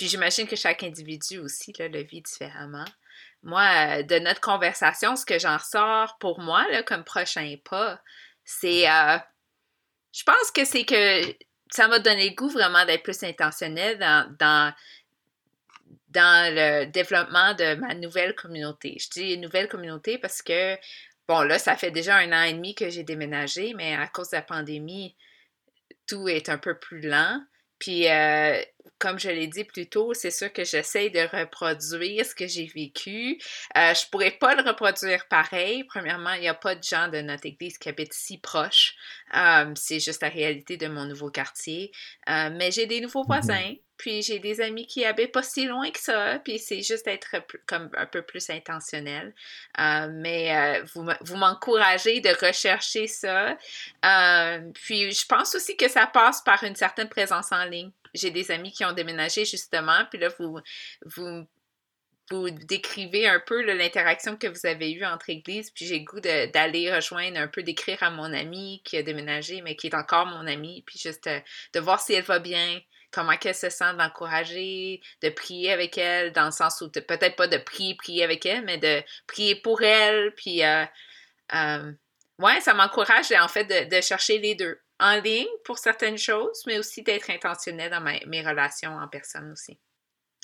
Puis j'imagine que chaque individu aussi le vit différemment. Moi, euh, de notre conversation, ce que j'en ressors pour moi comme prochain pas, c'est. Euh, je pense que c'est que ça m'a donné le goût vraiment d'être plus intentionnel dans, dans, dans le développement de ma nouvelle communauté. Je dis nouvelle communauté parce que, bon, là, ça fait déjà un an et demi que j'ai déménagé, mais à cause de la pandémie, tout est un peu plus lent. Puis, euh, comme je l'ai dit plus tôt, c'est sûr que j'essaie de reproduire ce que j'ai vécu. Euh, je pourrais pas le reproduire pareil. Premièrement, il n'y a pas de gens de notre église qui habitent si proches. Euh, c'est juste la réalité de mon nouveau quartier. Euh, mais j'ai des nouveaux mm-hmm. voisins. Puis j'ai des amis qui habitent pas si loin que ça, puis c'est juste être comme un peu plus intentionnel. Euh, mais euh, vous, m'encouragez de rechercher ça. Euh, puis je pense aussi que ça passe par une certaine présence en ligne. J'ai des amis qui ont déménagé justement, puis là, vous, vous vous décrivez un peu l'interaction que vous avez eue entre églises, puis j'ai le goût d'aller rejoindre un peu, d'écrire à mon amie qui a déménagé, mais qui est encore mon amie, puis juste de, voir si elle va bien, comment elle se sent, d'encourager, de prier avec elle, dans le sens où peut-être pas de prier, prier avec elle, mais de prier pour elle, puis euh, euh, ouais, ça m'encourage en fait de, chercher les deux, en ligne pour certaines choses, mais aussi d'être intentionnel dans mes relations en personne aussi.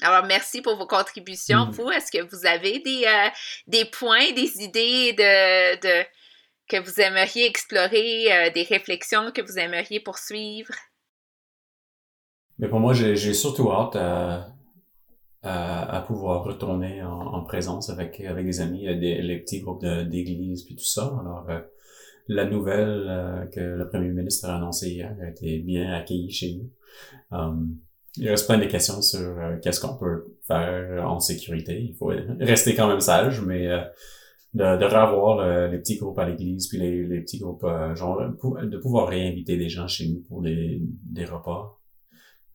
Alors, merci pour vos contributions. Mm. Vous, est-ce que vous avez des, euh, des points, des idées de, de que vous aimeriez explorer, euh, des réflexions que vous aimeriez poursuivre? Mais pour moi, j'ai surtout hâte à, à, pouvoir retourner en, présence avec, avec des amis, des, les petits groupes d'église puis tout ça. Alors, euh, la nouvelle que le premier ministre a annoncée hier a été bien accueillie chez nous. Um, il reste plein de questions sur euh, qu'est-ce qu'on peut faire en sécurité. Il faut rester quand même sage, mais euh, de, de revoir les petits groupes à l'église, puis les, les petits groupes, euh, genre, de pouvoir réinviter des gens chez nous pour des, des repas,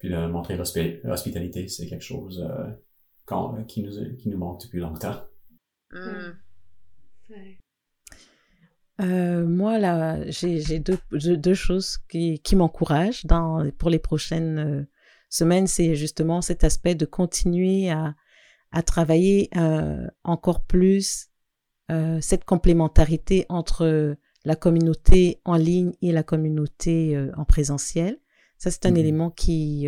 puis de montrer l'hospitalité, c'est quelque chose quand, qui, nous, qui nous manque depuis longtemps. Mm. moi, là, j'ai deux, deux, choses qui, qui m'encouragent dans pour les prochaines semaine, c'est justement cet aspect de continuer à, à travailler euh, encore plus euh, cette complémentarité entre la communauté en ligne et la communauté euh, en présentiel. Ça, c'est un mmh élément qui,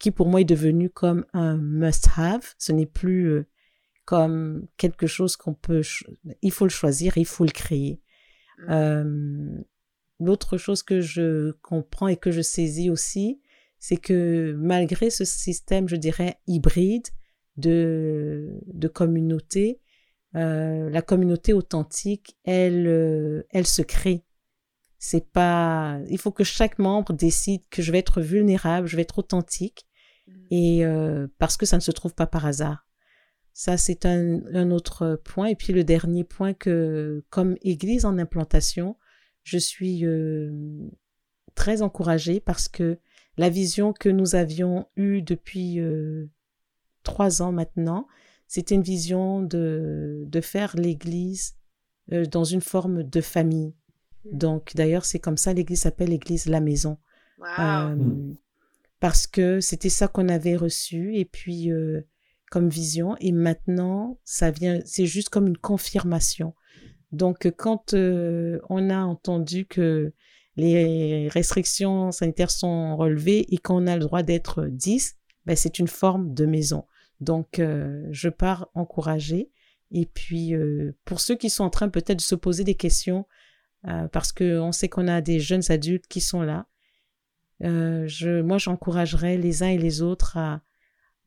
qui pour moi est devenu comme un must-have. Ce n'est plus comme quelque chose qu'on peut... Il faut le choisir, il faut le créer. Mmh. L'autre chose que je comprends et que je saisis aussi, c'est que malgré ce système, je dirais, hybride de, de communauté, euh, la communauté authentique, elle, euh, elle se crée. C'est pas, il faut que chaque membre décide que je vais être vulnérable, je vais être authentique, mmh. et euh, parce que ça ne se trouve pas par hasard. Ça, c'est un, un, autre point. Et puis le dernier point que, comme Église en implantation, je suis très encouragée parce que la vision que nous avions eue depuis euh, trois ans maintenant, c'était une vision de, de faire l'Église euh, dans une forme de famille. Donc, d'ailleurs, c'est comme ça, l'Église s'appelle l'Église La Maison. Euh, hmm. parce que c'était ça qu'on avait reçu et puis comme vision. Et maintenant, ça vient, c'est juste comme une confirmation. Donc, quand on a entendu que les restrictions sanitaires sont relevées et qu'on a le droit d'être 10, ben c'est une forme de maison. Donc, euh, je pars encourager. Et puis, euh, pour ceux qui sont en train peut-être de se poser des questions, euh, parce qu'on sait qu'on a des jeunes adultes qui sont là, je, moi, j'encouragerais les uns et les autres à,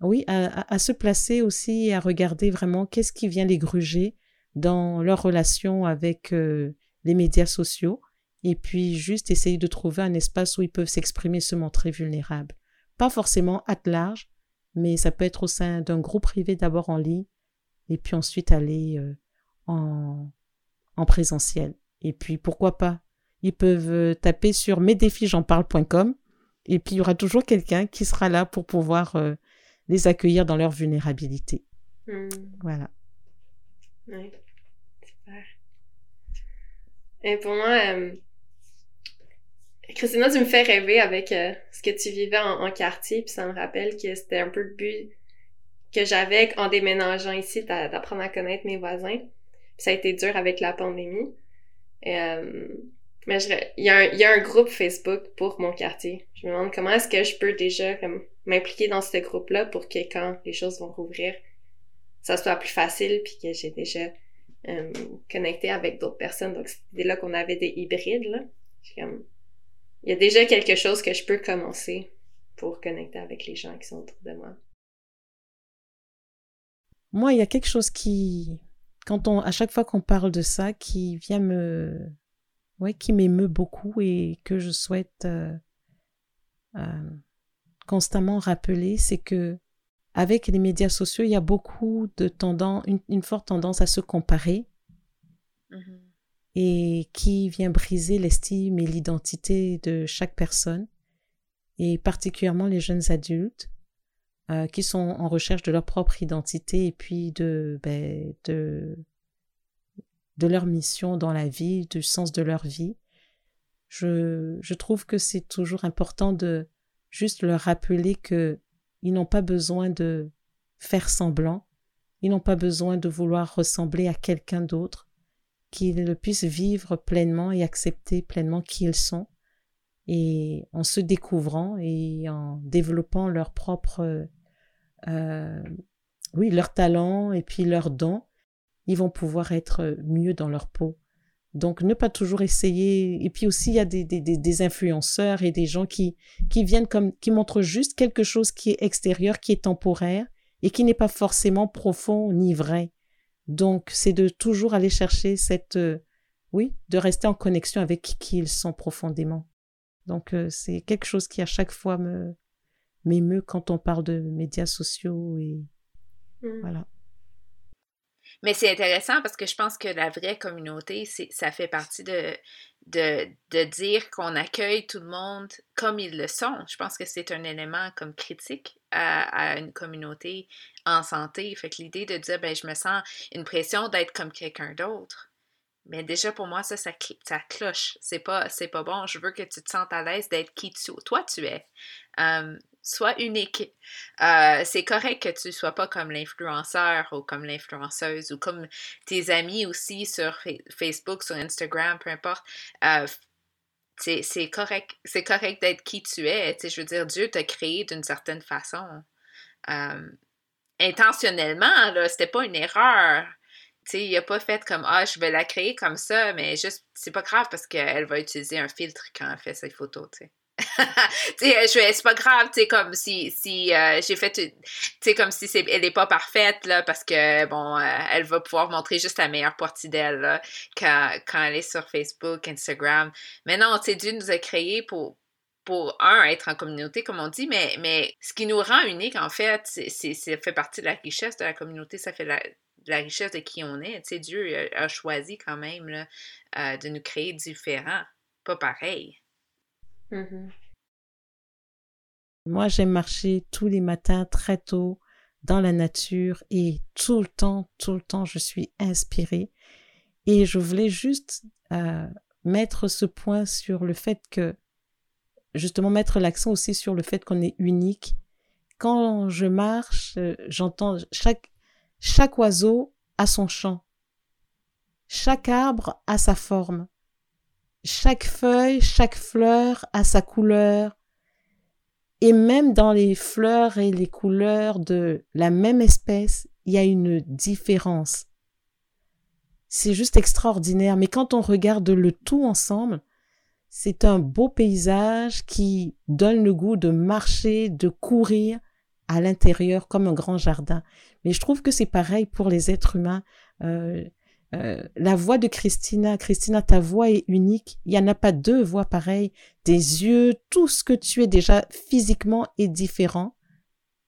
oui, à, à, se placer aussi et à regarder vraiment qu'est-ce qui vient les gruger dans leur relation avec les médias sociaux et puis juste essayer de trouver un espace où ils peuvent s'exprimer, se montrer vulnérables. Pas forcément à large, mais ça peut être au sein d'un groupe privé d'abord en ligne, et puis ensuite aller euh, en, en présentiel. Et puis pourquoi pas? Ils peuvent euh, taper sur mesdéfisj'enparle.com et puis il y aura toujours quelqu'un qui sera là pour pouvoir euh, les accueillir dans leur vulnérabilité. Hmm. Voilà. Oui, super. Et pour moi, Christina, tu me fais rêver avec euh, ce que tu vivais en, quartier, puis ça me rappelle que c'était un peu le but que j'avais en déménageant ici, d'apprendre à connaître mes voisins. ça a été dur avec la pandémie. Euh, mais il y, a un, y a un groupe Facebook pour mon quartier. Je me demande comment est-ce que je peux déjà m'impliquer dans ce groupe-là pour que quand les choses vont rouvrir, ça soit plus facile, puis que j'ai déjà euh, connecté avec d'autres personnes. Donc c'était là qu'on avait des hybrides. Là. Comme, il y a déjà quelque chose que je peux commencer pour connecter avec les gens qui sont autour de moi. Moi, il y a quelque chose qui, quand on, à chaque fois qu'on parle de ça, qui vient me, ouais, qui m'émeut beaucoup et que je souhaite euh, euh, constamment rappeler, c'est que avec les médias sociaux, il y a beaucoup de tendance, une, forte tendance à se comparer mm-hmm. et qui vient briser l'estime et l'identité de chaque personne et particulièrement les jeunes adultes euh, qui sont en recherche de leur propre identité et puis de, ben, de, de leur mission dans la vie, du sens de leur vie. Je, je trouve que c'est toujours important de juste leur rappeler que ils n'ont pas besoin de faire semblant, ils n'ont pas besoin de vouloir ressembler à quelqu'un d'autre, qu'ils puissent vivre pleinement et accepter pleinement qui ils sont et en se découvrant et en développant leur propre euh, oui leur talent et puis leurs dons ils vont pouvoir être mieux dans leur peau. Donc ne pas toujours essayer. Et puis aussi il y a des, des, des influenceurs et des gens qui qui viennent comme qui montrent juste quelque chose qui est extérieur qui est temporaire et qui n'est pas forcément profond ni vrai. Donc c'est de toujours aller chercher cette euh, oui de rester en connexion avec qui ils sont profondément donc euh, c'est quelque chose qui à chaque fois me m'émeut quand on parle de médias sociaux et mmh. voilà. Mais c'est intéressant parce que je pense que la vraie communauté, ça fait partie de, de, de dire qu'on accueille tout le monde comme ils le sont. Je pense que c'est un élément comme critique à, à, une communauté en santé. Fait que l'idée de dire, ben, je me sens une pression d'être comme quelqu'un d'autre. Mais déjà, pour moi, ça, ça, ça cloche. C'est pas, c'est pas bon. Je veux que tu te sentes à l'aise d'être qui tu, toi tu es. sois unique. Euh, c'est correct que tu sois pas comme l'influenceur ou comme l'influenceuse ou comme tes amis aussi sur Facebook, sur Instagram, peu importe. Euh, c'est correct, c'est correct d'être qui tu es. je veux dire, Dieu t'a créé d'une certaine façon. intentionnellement, là, c'était pas une erreur il a pas fait comme Ah, je vais la créer comme ça, mais juste, c'est pas grave parce qu'elle va utiliser un filtre quand elle fait ses photos, tu sais. <laughs> c'est pas grave, tu comme si, si euh, j'ai fait, tu sais, comme si elle est pas parfaite, là, parce que, bon, euh, elle va pouvoir montrer juste la meilleure partie d'elle, quand, quand elle est sur Facebook, Instagram. Mais non, tu sais, Dieu nous a créé pour, pour, un, être en communauté, comme on dit, mais, mais ce qui nous rend unique, en fait, c'est, ça fait partie de la richesse de la communauté, ça fait la, la richesse de qui on est. Tu sais, Dieu a, choisi quand même là, euh, de nous créer différents, pas pareil. Mm-hmm. Moi, j'aime marcher tous les matins très tôt dans la nature et tout le temps, tout le temps, je suis inspirée. Et je voulais juste euh, mettre ce point sur le fait que, justement, mettre l'accent aussi sur le fait qu'on est unique. Quand je marche, euh, j'entends chaque chaque oiseau a son chant. Chaque arbre a sa forme. Chaque feuille, chaque fleur a sa couleur. Et même dans les fleurs et les couleurs de la même espèce, il y a une différence. C'est juste extraordinaire. Mais quand on regarde le tout ensemble, c'est un beau paysage qui donne le goût de marcher, de courir à l'intérieur comme un grand jardin. Mais je trouve que c'est pareil pour les êtres humains. Euh, euh, la voix de Christina, Christina, ta voix est unique. Il n'y en a pas deux voix pareilles. Des yeux, tout ce que tu es déjà physiquement est différent.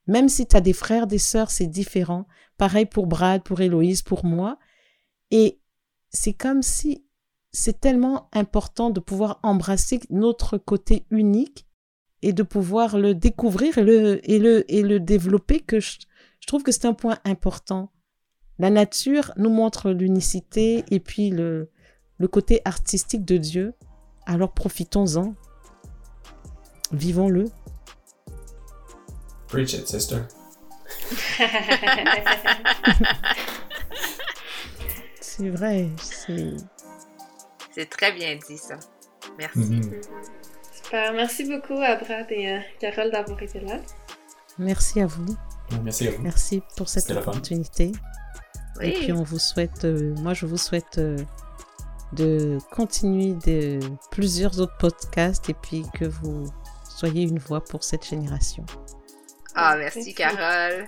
Même si tu as des frères, des sœurs, c'est différent. Pareil pour Brad, pour Héloïse, pour moi. Et c'est comme si c'est tellement important de pouvoir embrasser notre côté unique et de pouvoir le découvrir et le, et le, et le développer que je, je trouve que c'est un point important. La nature nous montre l'unicité et puis le, le côté artistique de Dieu. Alors profitons-en. Vivons-le. Preach it, sister. <laughs> c'est vrai. C'est très bien dit, ça. Merci. Mm-hmm. Super. Merci beaucoup à Brad et à Carole d'avoir été là. Merci à vous. Merci à vous. Merci pour cette opportunité. Et puis on vous souhaite, euh, moi je vous souhaite euh, de continuer de plusieurs autres podcasts et puis que vous soyez une voix pour cette génération. Ah, merci. Carole.